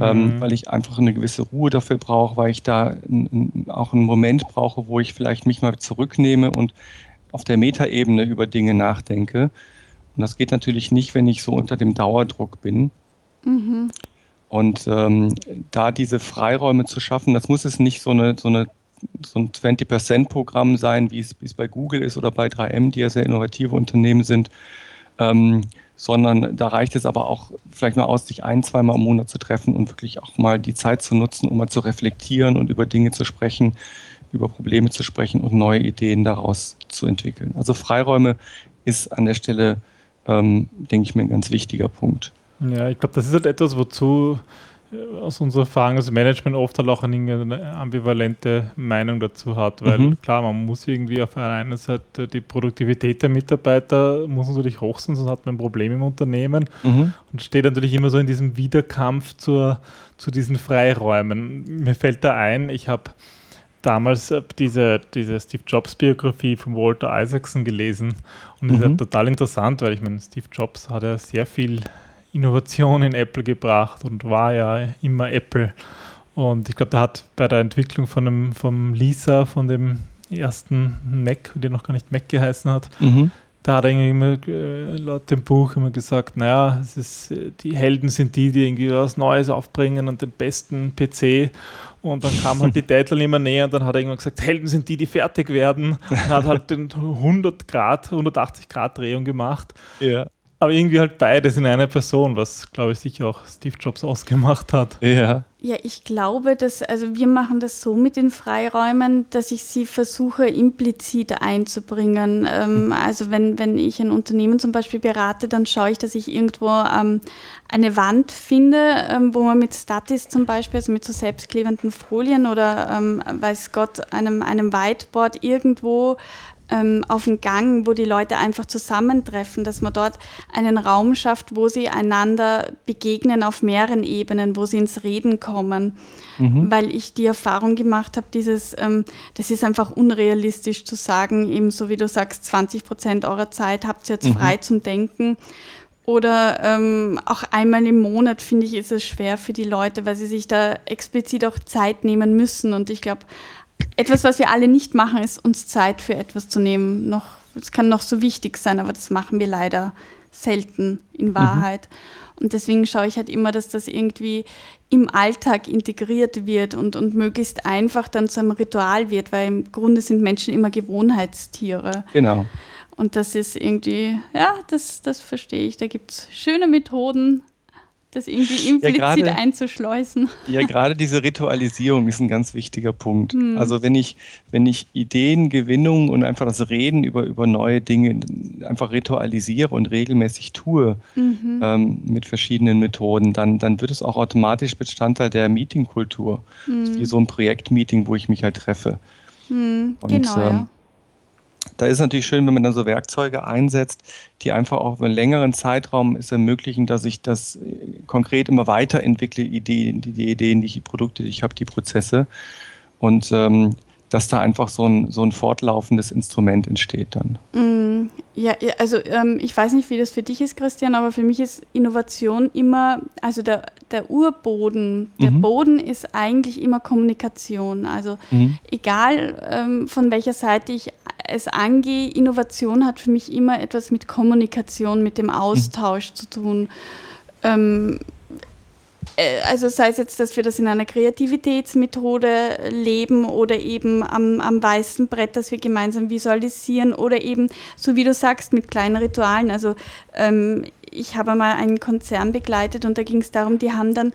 Speaker 4: ähm, mhm. weil ich einfach eine gewisse Ruhe dafür brauche, weil ich da auch einen Moment brauche, wo ich vielleicht mich mal zurücknehme und auf der Metaebene über Dinge nachdenke. Und das geht natürlich nicht, wenn ich so unter dem Dauerdruck bin. Mhm. Und ähm, da diese Freiräume zu schaffen, das muss es nicht so, eine, so, eine, so ein 20%-Programm sein, wie es, wie es bei Google ist oder bei 3M, die ja sehr innovative Unternehmen sind, ähm, sondern da reicht es aber auch vielleicht mal aus, sich ein, zweimal im Monat zu treffen und wirklich auch mal die Zeit zu nutzen, um mal zu reflektieren und über Dinge zu sprechen, über Probleme zu sprechen und neue Ideen daraus zu entwickeln. Also Freiräume ist an der Stelle, ähm, denke ich mir, ein ganz wichtiger Punkt.
Speaker 1: Ja, ich glaube, das ist halt etwas, wozu aus unserer Erfahrung als Management oft halt auch eine ambivalente Meinung dazu hat, weil mhm. klar, man muss irgendwie auf der einen Seite die Produktivität der Mitarbeiter muss natürlich hoch sein, sonst hat man ein Problem im Unternehmen mhm. und steht natürlich immer so in diesem Widerkampf zur, zu diesen Freiräumen. Mir fällt da ein, ich habe damals äh, diese, diese Steve Jobs Biografie von Walter Isaacson gelesen und das ist ja mhm. total interessant, weil ich meine, Steve Jobs hat ja sehr viel Innovation in Apple gebracht und war ja immer Apple. Und ich glaube, der hat bei der Entwicklung von dem, vom Lisa, von dem ersten Mac, der noch gar nicht Mac geheißen hat, mhm. da hat er immer äh, laut dem Buch immer gesagt, naja, es ist, die Helden sind die, die irgendwie was Neues aufbringen und den besten PC. Und dann kam halt die Deadline immer näher und dann hat er irgendwann gesagt, Helden sind die, die fertig werden. Und hat halt den 100 Grad, 180 Grad Drehung gemacht. Ja. Aber irgendwie halt beides in einer Person, was glaube ich sicher auch Steve Jobs ausgemacht hat.
Speaker 2: Ja. Ja, ich glaube, dass, also wir machen das so mit den Freiräumen, dass ich sie versuche implizit einzubringen. Ähm, mhm. also wenn, wenn ich ein Unternehmen zum Beispiel berate, dann schaue ich, dass ich irgendwo ähm, eine Wand finde, ähm, wo man mit Statis zum Beispiel, also mit so selbstklebenden Folien oder ähm, weiß Gott, einem, einem Whiteboard irgendwo ähm, auf den Gang, wo die Leute einfach zusammentreffen, dass man dort einen Raum schafft, wo sie einander begegnen auf mehreren Ebenen, wo sie ins Reden kommen. Mhm. Weil ich die Erfahrung gemacht habe, dieses, ähm, das ist einfach unrealistisch zu sagen, eben so wie du sagst, 20 Prozent eurer Zeit habt ihr jetzt mhm. frei zum Denken. Oder ähm, auch einmal im Monat, finde ich, ist es schwer für die Leute, weil sie sich da explizit auch Zeit nehmen müssen. Und ich glaube, etwas, was wir alle nicht machen, ist uns Zeit für etwas zu nehmen. Noch, es kann noch so wichtig sein, aber das machen wir leider selten in mhm. Wahrheit. Mhm. Und deswegen schaue ich halt immer, dass das irgendwie im Alltag integriert wird und, und möglichst einfach dann zu einem Ritual wird, weil im Grunde sind Menschen immer Gewohnheitstiere.
Speaker 4: Genau.
Speaker 2: Und das ist irgendwie, ja, das, das verstehe ich. Da gibt es schöne Methoden, das irgendwie implizit ja, grade, einzuschleusen.
Speaker 4: Ja, gerade diese Ritualisierung ist ein ganz wichtiger Punkt. Hm. Also wenn ich, wenn ich Ideengewinnung und einfach das Reden über, über neue Dinge einfach ritualisiere und regelmäßig tue mhm. ähm, mit verschiedenen Methoden, dann, dann wird es auch automatisch Bestandteil der Meetingkultur. Mhm. Wie so ein Projektmeeting, wo ich mich halt treffe.
Speaker 2: Mhm. Und, genau, ähm, ja
Speaker 4: da ist natürlich schön, wenn man dann so Werkzeuge einsetzt, die einfach auch über einen längeren Zeitraum es ermöglichen, dass ich das äh, konkret immer weiterentwickle, Ideen, die, die Ideen, die Produkte, die ich habe, die Prozesse. Und ähm, dass da einfach so ein, so ein fortlaufendes Instrument entsteht dann.
Speaker 2: Mm, ja, also ähm, ich weiß nicht, wie das für dich ist, Christian, aber für mich ist Innovation immer, also der, der Urboden, der mhm. Boden ist eigentlich immer Kommunikation. Also mhm. egal ähm, von welcher Seite ich es angehe, Innovation hat für mich immer etwas mit Kommunikation, mit dem. Austausch mhm. zu tun. Ähm, äh, also sei es jetzt, dass wir das in einer Kreativitätsmethode leben oder eben am, am weißen Brett, dass wir gemeinsam visualisieren oder eben, so wie du sagst, mit kleinen Ritualen. Also ähm, ich habe mal einen Konzern begleitet und da ging es darum, die haben dann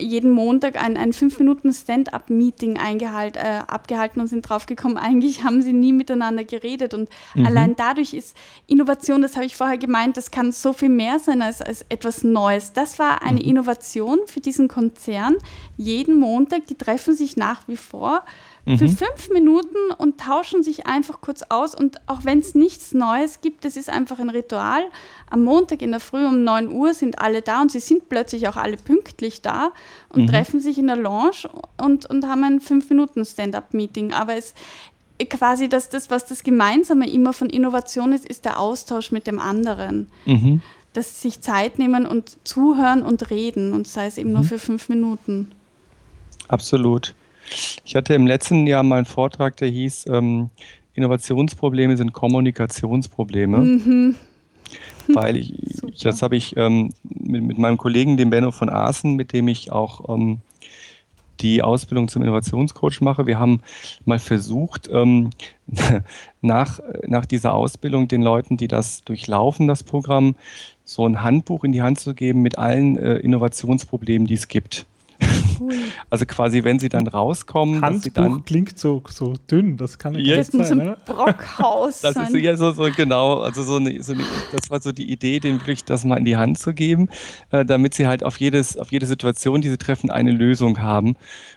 Speaker 2: jeden Montag ein, ein fünf Minuten Stand-up-Meeting äh, abgehalten und sind draufgekommen, eigentlich haben sie nie miteinander geredet. Und mhm. allein dadurch ist Innovation, das habe ich vorher gemeint, das kann so viel mehr sein als, als etwas Neues. Das war eine mhm. Innovation für diesen Konzern. Jeden Montag, die treffen sich nach wie vor mhm. für fünf Minuten und tauschen sich einfach kurz aus. Und auch wenn es nichts Neues gibt, das ist einfach ein Ritual. Am Montag in der Früh um 9 Uhr sind alle da und sie sind plötzlich auch alle pünktlich da und mhm. treffen sich in der Lounge und, und haben ein fünf Minuten Stand-up-Meeting. Aber es quasi das, das, was das Gemeinsame immer von Innovation ist, ist der Austausch mit dem anderen. Mhm. Dass sie sich Zeit nehmen und zuhören und reden und sei es eben mhm. nur für fünf Minuten.
Speaker 4: Absolut. Ich hatte im letzten Jahr mal einen Vortrag, der hieß, ähm, Innovationsprobleme sind Kommunikationsprobleme. Mhm. weil ich, ich das habe ich ähm, mit, mit, meinem Kollegen, dem Benno von Aßen, mit dem ich auch ähm, die Ausbildung zum Innovationscoach mache. Wir haben mal versucht, ähm, nach, nach dieser Ausbildung den Leuten, die das durchlaufen, das Programm, so ein Handbuch in die Hand zu geben mit allen äh, Innovationsproblemen, die es gibt. Also quasi, wenn sie dann rauskommen,
Speaker 1: Handbuch
Speaker 4: sie dann
Speaker 1: klingt so, so dünn, das kann
Speaker 2: ja, nicht sein. Ne? Brockhaus.
Speaker 4: Das ist ja so, so genau, also so eine, so eine, das war so die Idee, den wirklich das mal in die Hand zu geben, äh, damit sie halt auf jedes, auf jede Situation, die sie treffen, eine Lösung haben.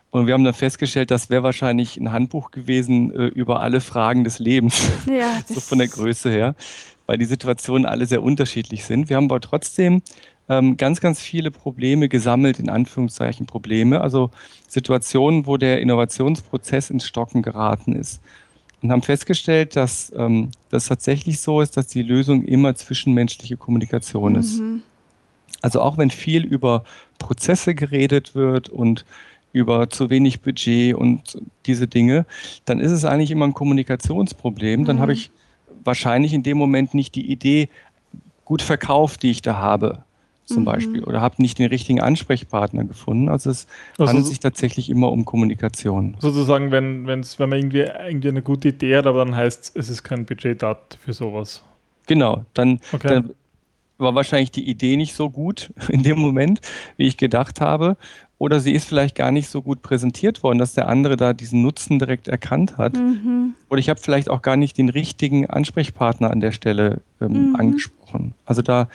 Speaker 4: Und wir haben dann festgestellt, das wäre wahrscheinlich ein Handbuch gewesen äh, über alle Fragen des Lebens, ja, so von der Größe her, weil die Situationen alle sehr unterschiedlich sind. Wir haben aber trotzdem ähm, ganz, ganz viele Probleme gesammelt, in Anführungszeichen Probleme, also Situationen, wo der Innovationsprozess ins Stocken geraten ist. Und haben festgestellt, dass ähm, das tatsächlich so ist, dass die Lösung immer zwischenmenschliche Kommunikation ist. Mhm. Also auch wenn viel über Prozesse geredet wird und über zu wenig Budget und diese Dinge, dann ist es eigentlich immer ein Kommunikationsproblem. Dann mhm. habe ich wahrscheinlich in dem Moment nicht die Idee gut verkauft, die ich da habe zum mhm. Beispiel oder habe nicht den richtigen Ansprechpartner gefunden. Also es also handelt sich tatsächlich immer um Kommunikation.
Speaker 1: Sozusagen, wenn, wenn's, wenn man irgendwie, irgendwie eine gute Idee hat, aber dann heißt es, ist kein Budget da für sowas.
Speaker 4: Genau, dann, okay. dann war wahrscheinlich die Idee nicht so gut in dem Moment, wie ich gedacht habe. Oder sie ist vielleicht gar nicht so gut präsentiert worden, dass der andere da diesen Nutzen direkt erkannt hat. Mhm. Oder ich habe vielleicht auch gar nicht den richtigen Ansprechpartner an der Stelle ähm, mhm. angesprochen. Also da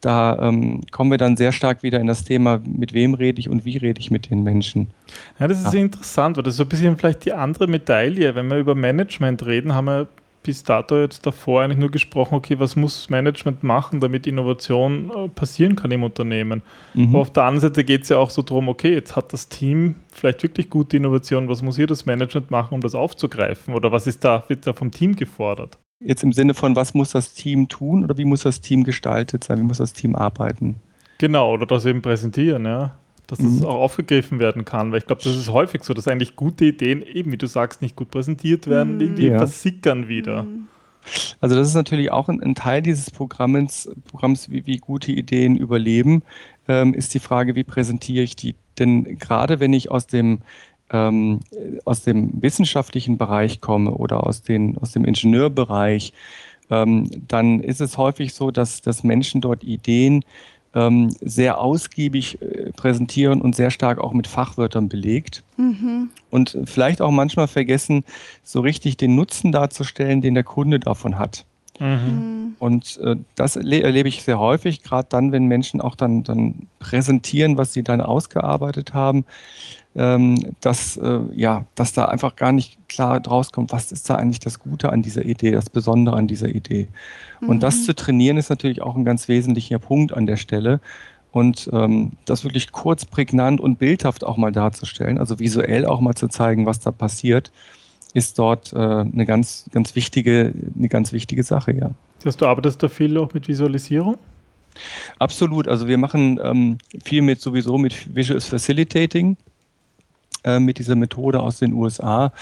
Speaker 4: da ähm, kommen wir dann sehr stark wieder in das Thema, mit wem rede ich und wie rede ich mit den Menschen.
Speaker 1: Ja, das ist ja. interessant, weil das ist so ein bisschen vielleicht die andere Medaille. Wenn wir über Management reden, haben wir bis dato jetzt davor eigentlich nur gesprochen, okay, was muss Management machen, damit Innovation äh, passieren kann im Unternehmen. Mhm. Aber auf der anderen Seite geht es ja auch so darum, okay, jetzt hat das Team vielleicht wirklich gute Innovation, was muss hier das Management machen, um das aufzugreifen? Oder was ist da, wird da vom Team gefordert?
Speaker 4: Jetzt im Sinne von, was muss das Team tun oder wie muss das Team gestaltet sein, wie muss das Team arbeiten?
Speaker 1: Genau, oder das eben präsentieren, ja. Dass mhm. das auch aufgegriffen werden kann, weil ich glaube, das ist häufig so, dass eigentlich gute Ideen, eben wie du sagst, nicht gut präsentiert werden, mhm. irgendwie ja. versickern wieder. Mhm.
Speaker 4: Also das ist natürlich auch ein, ein Teil dieses Programms, Programms wie, wie gute Ideen überleben, ähm, ist die Frage, wie präsentiere ich die? Denn gerade wenn ich aus dem ähm, aus dem wissenschaftlichen Bereich komme oder aus, den, aus dem Ingenieurbereich, ähm, dann ist es häufig so, dass, dass Menschen dort Ideen ähm, sehr ausgiebig äh, präsentieren und sehr stark auch mit Fachwörtern belegt. Mhm. Und vielleicht auch manchmal vergessen, so richtig den Nutzen darzustellen, den der Kunde davon hat. Mhm. mhm. Und äh, das erlebe ich sehr häufig, gerade dann, wenn Menschen auch dann, dann präsentieren, was sie dann ausgearbeitet haben, ähm, dass, äh, ja, dass da einfach gar nicht klar draus kommt, was ist da eigentlich das Gute an dieser Idee, das Besondere an dieser Idee. Mhm. Und das mhm. zu trainieren ist natürlich auch ein ganz wesentlicher Punkt an der Stelle. Und ähm, das wirklich kurz, prägnant und bildhaft auch mal darzustellen, also visuell auch mal zu zeigen, was da passiert, ist dort äh, eine ganz, ganz wichtige, eine ganz wichtige Sache, ja.
Speaker 1: Das heißt, du arbeitest da viel auch mit Visualisierung?
Speaker 4: Absolut. Also wir machen ähm, viel mit sowieso mit Visual Facilitating. Äh, mit dieser Methode aus den USA,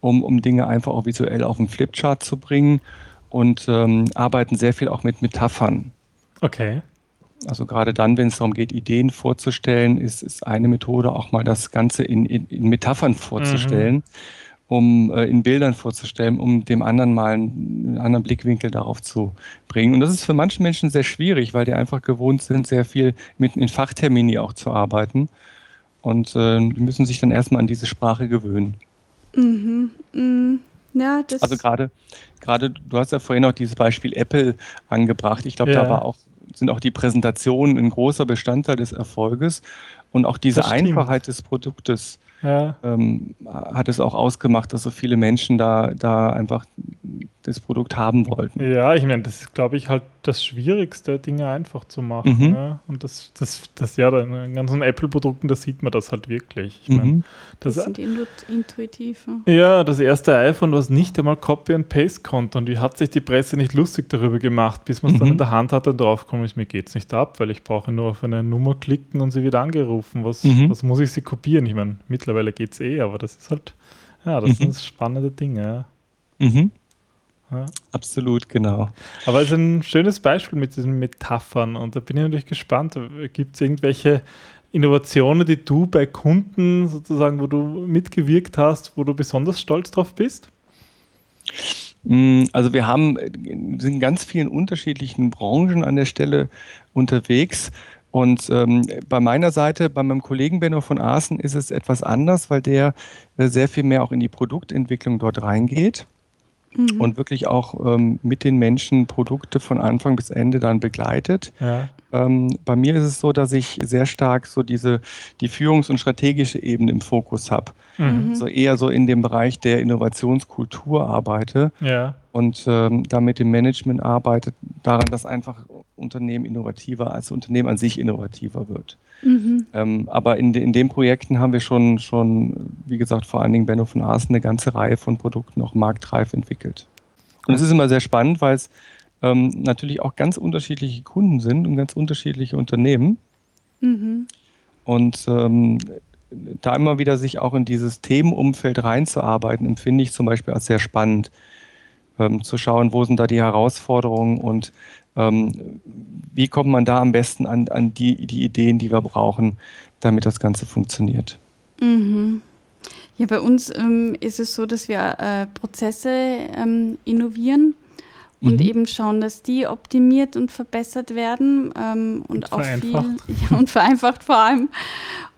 Speaker 4: um, um Dinge einfach auch visuell auf den Flipchart zu bringen und ähm, arbeiten sehr viel auch mit Metaphern.
Speaker 1: Okay.
Speaker 4: Also gerade dann, wenn es darum geht, Ideen vorzustellen, ist, ist eine Methode auch mal das Ganze in, in, in Metaphern vorzustellen, mhm. um äh, in Bildern vorzustellen, um dem anderen mal einen, einen, anderen Blickwinkel darauf zu bringen. Und das ist für manche Menschen sehr schwierig, weil die einfach gewohnt sind, sehr viel mit in Fachtermini auch zu arbeiten. Und äh, die müssen sich dann erstmal an diese Sprache gewöhnen. Mhm. Mhm. Ja, das also gerade, gerade, du hast ja vorhin auch dieses Beispiel Apple angebracht. Ich glaube, ja. da war auch, sind auch die Präsentationen ein großer Bestandteil des Erfolges und auch diese Einfachheit des Produktes ja. ähm, hat es auch ausgemacht, dass so viele Menschen da, da einfach das Produkt haben wollten.
Speaker 1: Ja, ich meine, das ist, glaube ich, halt das Schwierigste, Dinge einfach zu machen. Mhm. Ja? Und das, das, das ja, in den ganzen Apple-Produkten, da sieht man das halt wirklich. Ich mein, mhm.
Speaker 2: das, das, sind intuitiv.
Speaker 1: Ja, das erste iPhone, was nicht einmal Copy and Paste konnte. Und wie hat sich die Presse nicht lustig darüber gemacht, bis man es mhm. dann in der Hand hat und draufkommt, ist, mir geht es nicht ab, weil ich brauche nur auf eine Nummer klicken und sie wird angerufen. Was, mhm. was muss ich sie kopieren? Ich meine, mittlerweile geht es eh, aber das ist halt, ja, das mhm. sind spannende Dinge. Mhm.
Speaker 4: Ja. Absolut, genau.
Speaker 1: Aber es ist ein schönes Beispiel mit diesen Metaphern und da bin ich natürlich gespannt. Gibt es irgendwelche Innovationen, die du bei Kunden sozusagen, wo du mitgewirkt hast, wo du besonders stolz drauf bist?
Speaker 4: Mm, also wir haben sind in ganz vielen unterschiedlichen Branchen an der Stelle unterwegs. Und ähm, bei meiner Seite, bei meinem Kollegen Benno von Aßen, ist es etwas anders, weil der äh, sehr viel mehr auch in die Produktentwicklung dort reingeht mhm. und wirklich auch ähm, mit den Menschen Produkte von Anfang bis Ende dann begleitet. Ja. Ähm, bei mir ist es so, dass ich sehr stark so diese die Führungs- und strategische Ebene im Fokus habe. Mhm. So eher so in dem Bereich der Innovationskultur arbeite ja. Und ähm, da mit dem Management arbeite, daran, dass einfach Unternehmen innovativer als Unternehmen an sich innovativer wird. Mhm. Ähm, aber in, de, in den Projekten haben wir schon, schon, wie gesagt, vor allen Dingen Benno von Aßen eine ganze Reihe von Produkten auch marktreif entwickelt. Und es ist immer sehr spannend, weil es ähm, natürlich auch ganz unterschiedliche Kunden sind und ganz unterschiedliche Unternehmen. Mhm. Und ähm, da immer wieder sich auch in dieses Themenumfeld reinzuarbeiten, empfinde ich zum Beispiel als sehr spannend. Ähm, zu schauen, wo sind da die Herausforderungen und ähm, wie kommt man da am besten an, an die, die Ideen, die wir brauchen, damit das Ganze funktioniert.
Speaker 2: Mhm. Ja, bei uns ähm, ist es so, dass wir äh, Prozesse ähm, innovieren und mhm. eben schauen, dass die optimiert und verbessert werden ähm, und, und auch viel ja, und vereinfacht vor allem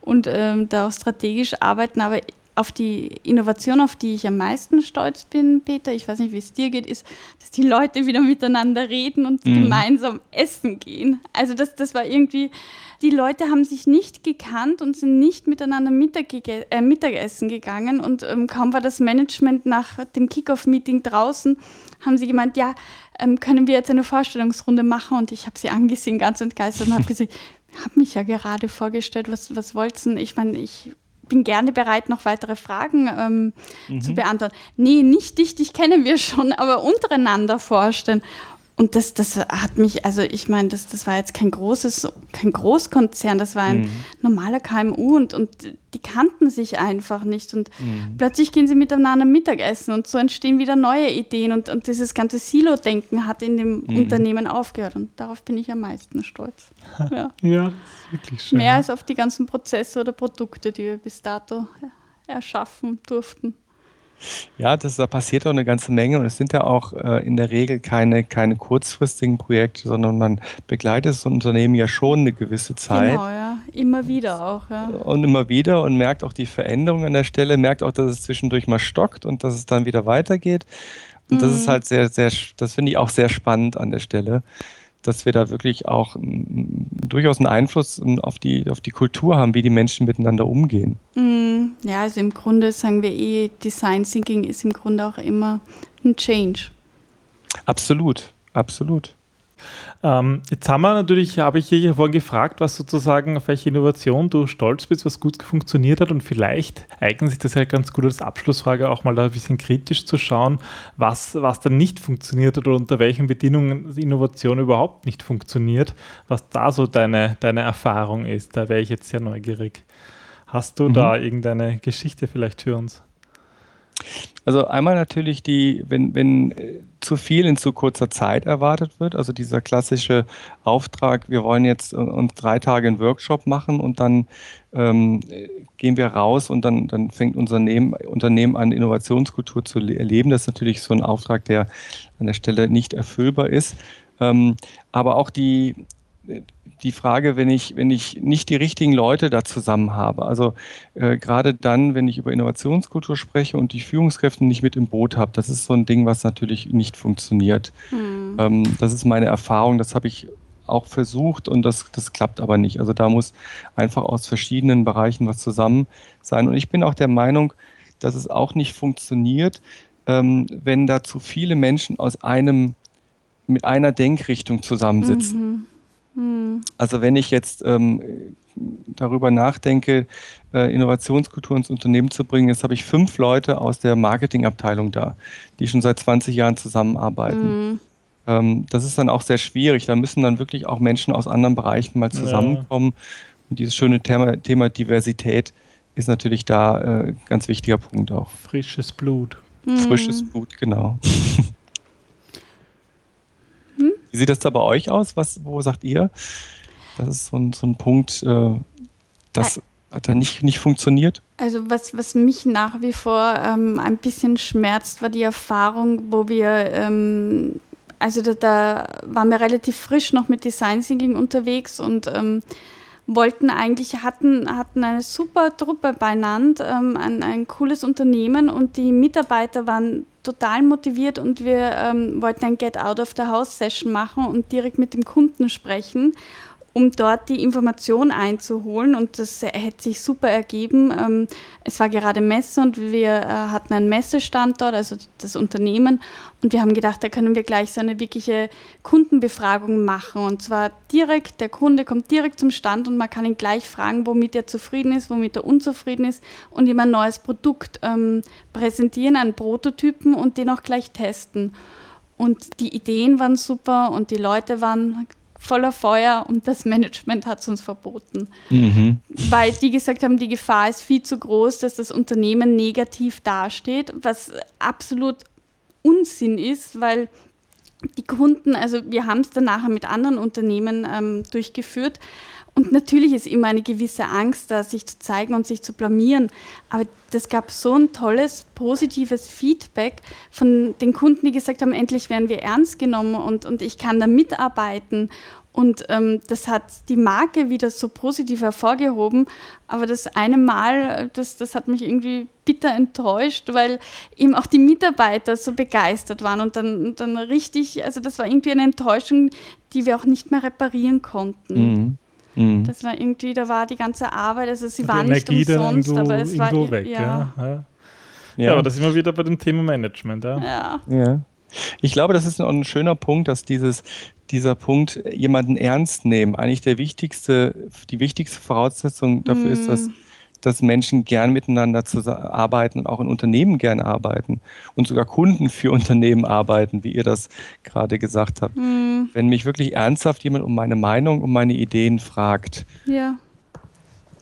Speaker 2: und ähm, da auch strategisch arbeiten. Aber auf die Innovation, auf die ich am meisten stolz bin, Peter, ich weiß nicht, wie es dir geht, ist, dass die Leute wieder miteinander reden und mhm. gemeinsam essen gehen. Also das, das war irgendwie, die Leute haben sich nicht gekannt und sind nicht miteinander Mittag äh, Mittagessen gegangen und ähm, kaum war das Management nach dem Kickoff-Meeting draußen, haben sie gemeint, ja, ähm, können wir jetzt eine Vorstellungsrunde machen und ich habe sie angesehen, ganz entgeistert und habe gesagt, ich habe mich ja gerade vorgestellt, was, was wollten? Ich meine, ich bin gerne bereit, noch weitere Fragen ähm, mhm. zu beantworten. Nee, nicht dich, dich kennen wir schon, aber untereinander vorstellen. Und das, das hat mich, also ich meine, das, das war jetzt kein großes, kein Großkonzern, das war ein mhm. normaler KMU und, und die kannten sich einfach nicht. Und mhm. plötzlich gehen sie miteinander Mittagessen und so entstehen wieder neue Ideen und, und dieses ganze Silo-Denken hat in dem mhm. Unternehmen aufgehört. Und darauf bin ich am meisten stolz.
Speaker 1: Ja, ja wirklich schön.
Speaker 2: Mehr als auf die ganzen Prozesse oder Produkte, die wir bis dato erschaffen durften.
Speaker 4: Ja, das, da passiert auch eine ganze Menge und es sind ja auch äh, in der Regel keine, keine kurzfristigen Projekte, sondern man begleitet das Unternehmen ja schon eine gewisse Zeit. Genau,
Speaker 2: ja. Immer wieder auch, ja.
Speaker 4: Und immer wieder und merkt auch die Veränderung an der Stelle, merkt auch, dass es zwischendurch mal stockt und dass es dann wieder weitergeht. Und mhm. das ist halt sehr, sehr, das finde ich auch sehr spannend an der Stelle dass wir da wirklich auch durchaus einen Einfluss auf die, auf die Kultur haben, wie die Menschen miteinander umgehen.
Speaker 2: Mm, ja, also im Grunde sagen wir eh, Design Thinking ist im Grunde auch immer ein Change.
Speaker 4: Absolut, absolut.
Speaker 1: Ähm, jetzt haben wir natürlich, habe ich hier vorhin gefragt, was sozusagen, auf welche Innovation du stolz bist, was gut funktioniert hat und vielleicht eignet sich das ja ganz gut als Abschlussfrage auch mal da ein bisschen kritisch zu schauen, was, was dann nicht funktioniert oder unter welchen Bedingungen Innovation überhaupt nicht funktioniert, was da so deine, deine Erfahrung ist. Da wäre ich jetzt sehr neugierig. Hast du mhm. da irgendeine Geschichte vielleicht für uns?
Speaker 4: Also einmal natürlich die, wenn, wenn äh, zu viel in zu kurzer Zeit erwartet wird, also dieser klassische Auftrag, wir wollen jetzt äh, uns drei Tage einen Workshop machen und dann ähm, gehen wir raus und dann, dann fängt unser Unternehmen, Unternehmen an, Innovationskultur zu erleben. Das ist natürlich so ein Auftrag, der an der Stelle nicht erfüllbar ist. Ähm, aber auch die, die Frage, wenn ich, wenn ich nicht die richtigen Leute da zusammen habe. Also äh, gerade dann, wenn ich über Innovationskultur spreche und die Führungskräfte nicht mit im Boot habe, das ist so ein Ding, was natürlich nicht funktioniert. Mhm. Ähm, das ist meine Erfahrung, das habe ich auch versucht und das, das klappt aber nicht. Also da muss einfach aus verschiedenen Bereichen was zusammen sein. Und ich bin auch der Meinung, dass es auch nicht funktioniert, ähm, wenn da zu viele Menschen aus einem mit einer Denkrichtung zusammensitzen. Mhm. Hm. Also wenn ich jetzt ähm, darüber nachdenke, äh, Innovationskultur ins Unternehmen zu bringen, jetzt habe ich fünf Leute aus der Marketingabteilung da, die schon seit 20 Jahren zusammenarbeiten. Mhm. Ähm, das ist dann auch sehr schwierig. Da müssen dann wirklich auch Menschen aus anderen Bereichen mal zusammenkommen. Ja. Und dieses schöne Thema, Thema Diversität ist natürlich da äh, ganz wichtiger Punkt auch.
Speaker 1: Frisches Blut.
Speaker 4: Mhm. Frisches Blut, genau. Wie sieht das da bei euch aus? Was, wo sagt ihr? Das ist so ein, so ein Punkt, äh, das hat da nicht, nicht funktioniert?
Speaker 2: Also was, was mich nach wie vor ähm, ein bisschen schmerzt, war die Erfahrung, wo wir, ähm, also da, da, waren wir relativ frisch noch mit Design Thinking unterwegs und ähm, wollten eigentlich, hatten, hatten eine super Truppe beieinander, ähm, ein, ein cooles Unternehmen und die Mitarbeiter waren total motiviert und wir ähm, wollten ein Get Out of the House Session machen und direkt mit dem Kunden sprechen um dort die Information einzuholen. Und das hätte sich super ergeben. Ähm, es war gerade Messe und wir äh, hatten einen Messestandort, also das Unternehmen. Und wir haben gedacht, da können wir gleich so eine wirkliche Kundenbefragung machen. Und zwar direkt, der Kunde kommt direkt zum Stand und man kann ihn gleich fragen, womit er zufrieden ist, womit er unzufrieden ist und ihm ein neues Produkt ähm, präsentieren, einen Prototypen und den auch gleich testen. Und die Ideen waren super und die Leute waren voller Feuer und das Management hat es uns verboten. Mhm. Weil die gesagt haben, die Gefahr ist viel zu groß, dass das Unternehmen negativ dasteht, was absolut Unsinn ist, weil die Kunden, also wir haben es dann nachher mit anderen Unternehmen ähm, durchgeführt, und natürlich ist immer eine gewisse Angst da, sich zu zeigen und sich zu blamieren. Aber das gab so ein tolles, positives Feedback von den Kunden, die gesagt haben, endlich werden wir ernst genommen und, und ich kann da mitarbeiten. Und ähm, das hat die Marke wieder so positiv hervorgehoben. Aber das eine Mal, das, das hat mich irgendwie bitter enttäuscht, weil eben auch die Mitarbeiter so begeistert waren und dann, dann richtig, also das war irgendwie eine Enttäuschung, die wir auch nicht mehr reparieren konnten. Mhm. Mhm. Das war irgendwie, da war die ganze Arbeit, also sie waren nicht umsonst, irgendwo, aber es war
Speaker 1: weg, ja. Ja. ja. ja. aber da sind wir wieder bei dem Thema Management. Ja.
Speaker 4: ja. ja. Ich glaube, das ist ein schöner Punkt, dass dieses, dieser Punkt, jemanden ernst nehmen, eigentlich der wichtigste, die wichtigste Voraussetzung dafür mm. ist, dass mhm dass Menschen gern miteinander arbeiten und auch in Unternehmen gern arbeiten und sogar Kunden für Unternehmen arbeiten, wie ihr das gerade gesagt habt. Mhm. Wenn mich wirklich ernsthaft jemand um meine Meinung, um meine Ideen fragt.
Speaker 2: Ja.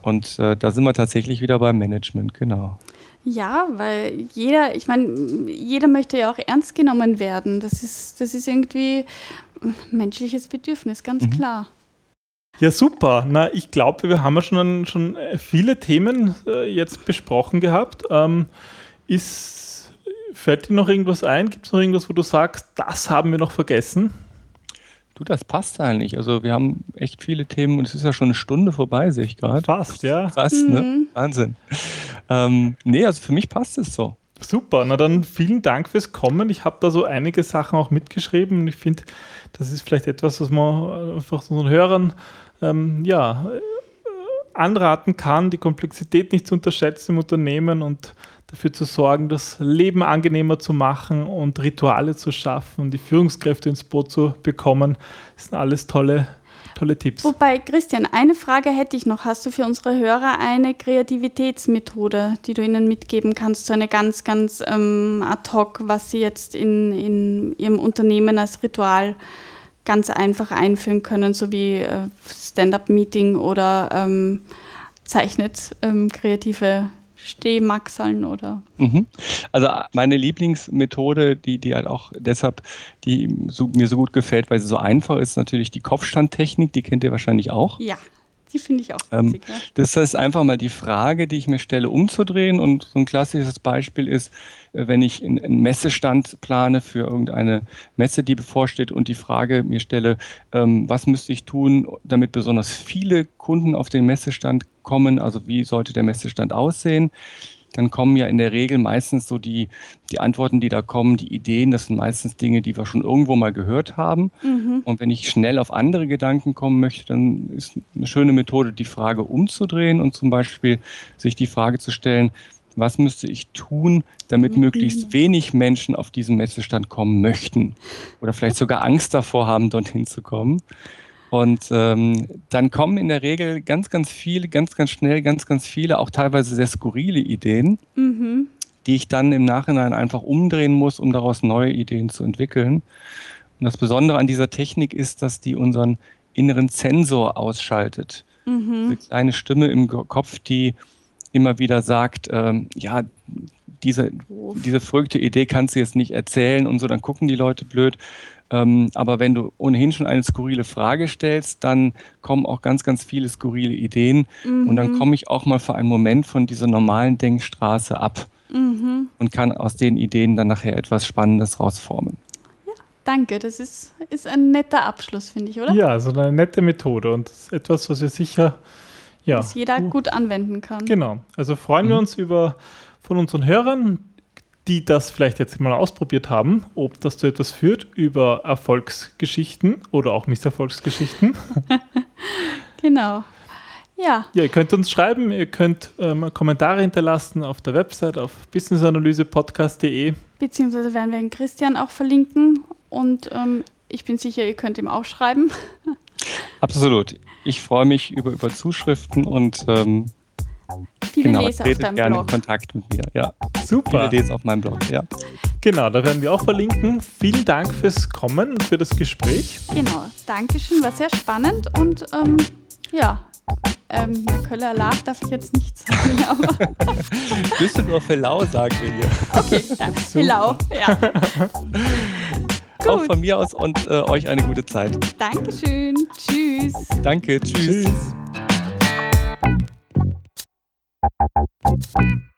Speaker 4: Und äh, da sind wir tatsächlich wieder beim Management, genau.
Speaker 2: Ja, weil jeder, ich meine, jeder möchte ja auch ernst genommen werden. Das ist, das ist irgendwie menschliches Bedürfnis, ganz mhm. klar.
Speaker 1: Ja, super. Na, ich glaube, wir haben ja schon, schon äh, viele Themen äh, jetzt besprochen gehabt. Ähm, ist, fällt dir noch irgendwas ein? Gibt es noch irgendwas, wo du sagst, das haben wir noch vergessen?
Speaker 4: Du, das passt eigentlich. Also wir haben echt viele Themen und es ist ja schon eine Stunde vorbei, sehe ich gerade.
Speaker 1: Fast, ja.
Speaker 4: Fast, ne? mhm. ne? Wahnsinn. Ähm, nee, also für mich passt es so.
Speaker 1: Super, na dann vielen Dank fürs Kommen. Ich habe da so einige Sachen auch mitgeschrieben und ich finde, das ist vielleicht etwas, was man einfach so unseren Hörern ähm, ja, äh, anraten kann, die Komplexität nicht zu unterschätzen im Unternehmen und dafür zu sorgen, das Leben angenehmer zu machen und Rituale zu schaffen und die Führungskräfte ins Boot zu bekommen. Das sind alles tolle, tolle Tipps.
Speaker 2: Wobei, Christian, eine Frage hätte ich noch. Hast du für unsere Hörer eine Kreativitätsmethode, die du ihnen mitgeben kannst, so eine ganz, ganz ähm, ad hoc, was sie jetzt in, in ihrem Unternehmen als Ritual ganz einfach einführen können, so wie äh, Stand-up-Meeting oder ähm, zeichnet ähm, kreative Stehmaxeln oder.
Speaker 4: Mhm. Also meine Lieblingsmethode, die, die halt auch deshalb, die so, mir so gut gefällt, weil sie so einfach ist, natürlich die Kopfstandtechnik, die kennt ihr wahrscheinlich auch.
Speaker 2: Ja. Die finde ich auch
Speaker 4: ähm, witzig. Ähm, ja. Das heißt einfach mal die Frage, die ich mir stelle, umzudrehen. Und so ein klassisches Beispiel ist, äh, wenn ich einen Messestand plane für irgendeine Messe, die bevorsteht und die Frage mir stelle, ähm, was müsste ich tun, damit besonders viele Kunden auf den Messestand kommen? Also wie sollte der Messestand aussehen? dann kommen ja in der Regel meistens so die, die Antworten, die da kommen, die Ideen, das sind meistens Dinge, die wir schon irgendwo mal gehört haben. Mhm. Und wenn ich schnell auf andere Gedanken kommen möchte, dann ist eine schöne Methode, die Frage umzudrehen und zum Beispiel sich die Frage zu stellen, was müsste ich tun, damit mhm. möglichst wenig Menschen auf diesen Messestand kommen möchten oder vielleicht sogar Angst davor haben, dorthin zu kommen. Und ähm, dann kommen in der Regel ganz, ganz viele, ganz, ganz schnell, ganz, ganz viele, auch teilweise sehr skurrile Ideen, mhm. die ich dann im Nachhinein einfach umdrehen muss, um daraus neue Ideen zu entwickeln. Und das Besondere an dieser Technik ist, dass die unseren inneren Zensor ausschaltet. Mhm. Eine kleine Stimme im Kopf, die immer wieder sagt, ähm, ja, diese, diese verrückte Idee kannst du jetzt nicht erzählen und so, dann gucken die Leute blöd. Ähm, aber wenn du ohnehin schon eine skurrile Frage stellst, dann kommen auch ganz, ganz viele skurrile Ideen. Mhm. Und dann mhm. komme ich auch mal für einen Moment von dieser normalen Denkstraße ab mhm. und kann aus den Ideen dann nachher etwas Spannendes rausformen.
Speaker 2: Danke, das ist, ist ein netter Abschluss, finde ich, oder?
Speaker 1: Ja, so eine nette Methode und etwas, was wir sicher, ja.
Speaker 2: Was jeder gut anwenden kann.
Speaker 1: Genau. Also freuen mhm. wir uns über von unseren Hörern, die das vielleicht jetzt mal ausprobiert haben, ob das zu etwas führt über Erfolgsgeschichten oder auch Misserfolgsgeschichten.
Speaker 2: genau. Ja.
Speaker 1: Ja, ihr könnt uns schreiben, ihr könnt ähm, Kommentare hinterlassen auf der Website auf businessanalysepodcast.de.
Speaker 2: Beziehungsweise werden wir den Christian auch verlinken und ähm, ich bin sicher, ihr könnt ihm auch schreiben.
Speaker 4: Absolut. Ich freue mich über, über Zuschriften und ähm,
Speaker 2: viele genau, Leser auf deinem
Speaker 4: gerne Blog. Kontakt mit mir. Ja.
Speaker 1: Super.
Speaker 4: Viele Leser auf meinem Blog, ja.
Speaker 1: Genau, da werden wir auch verlinken. Vielen Dank fürs Kommen und für das Gespräch.
Speaker 2: Genau, Dankeschön, war sehr spannend und ähm, ja, ähm, Köller Lag darf ich jetzt nicht sagen, aber.
Speaker 4: Düsseldorf Hellau sagen wir hier.
Speaker 2: Okay, danke. Hellau, ja.
Speaker 4: Auch von mir aus und äh, euch eine gute Zeit.
Speaker 2: Dankeschön. Tschüss.
Speaker 4: Danke. Tschüss. tschüss. Thank you.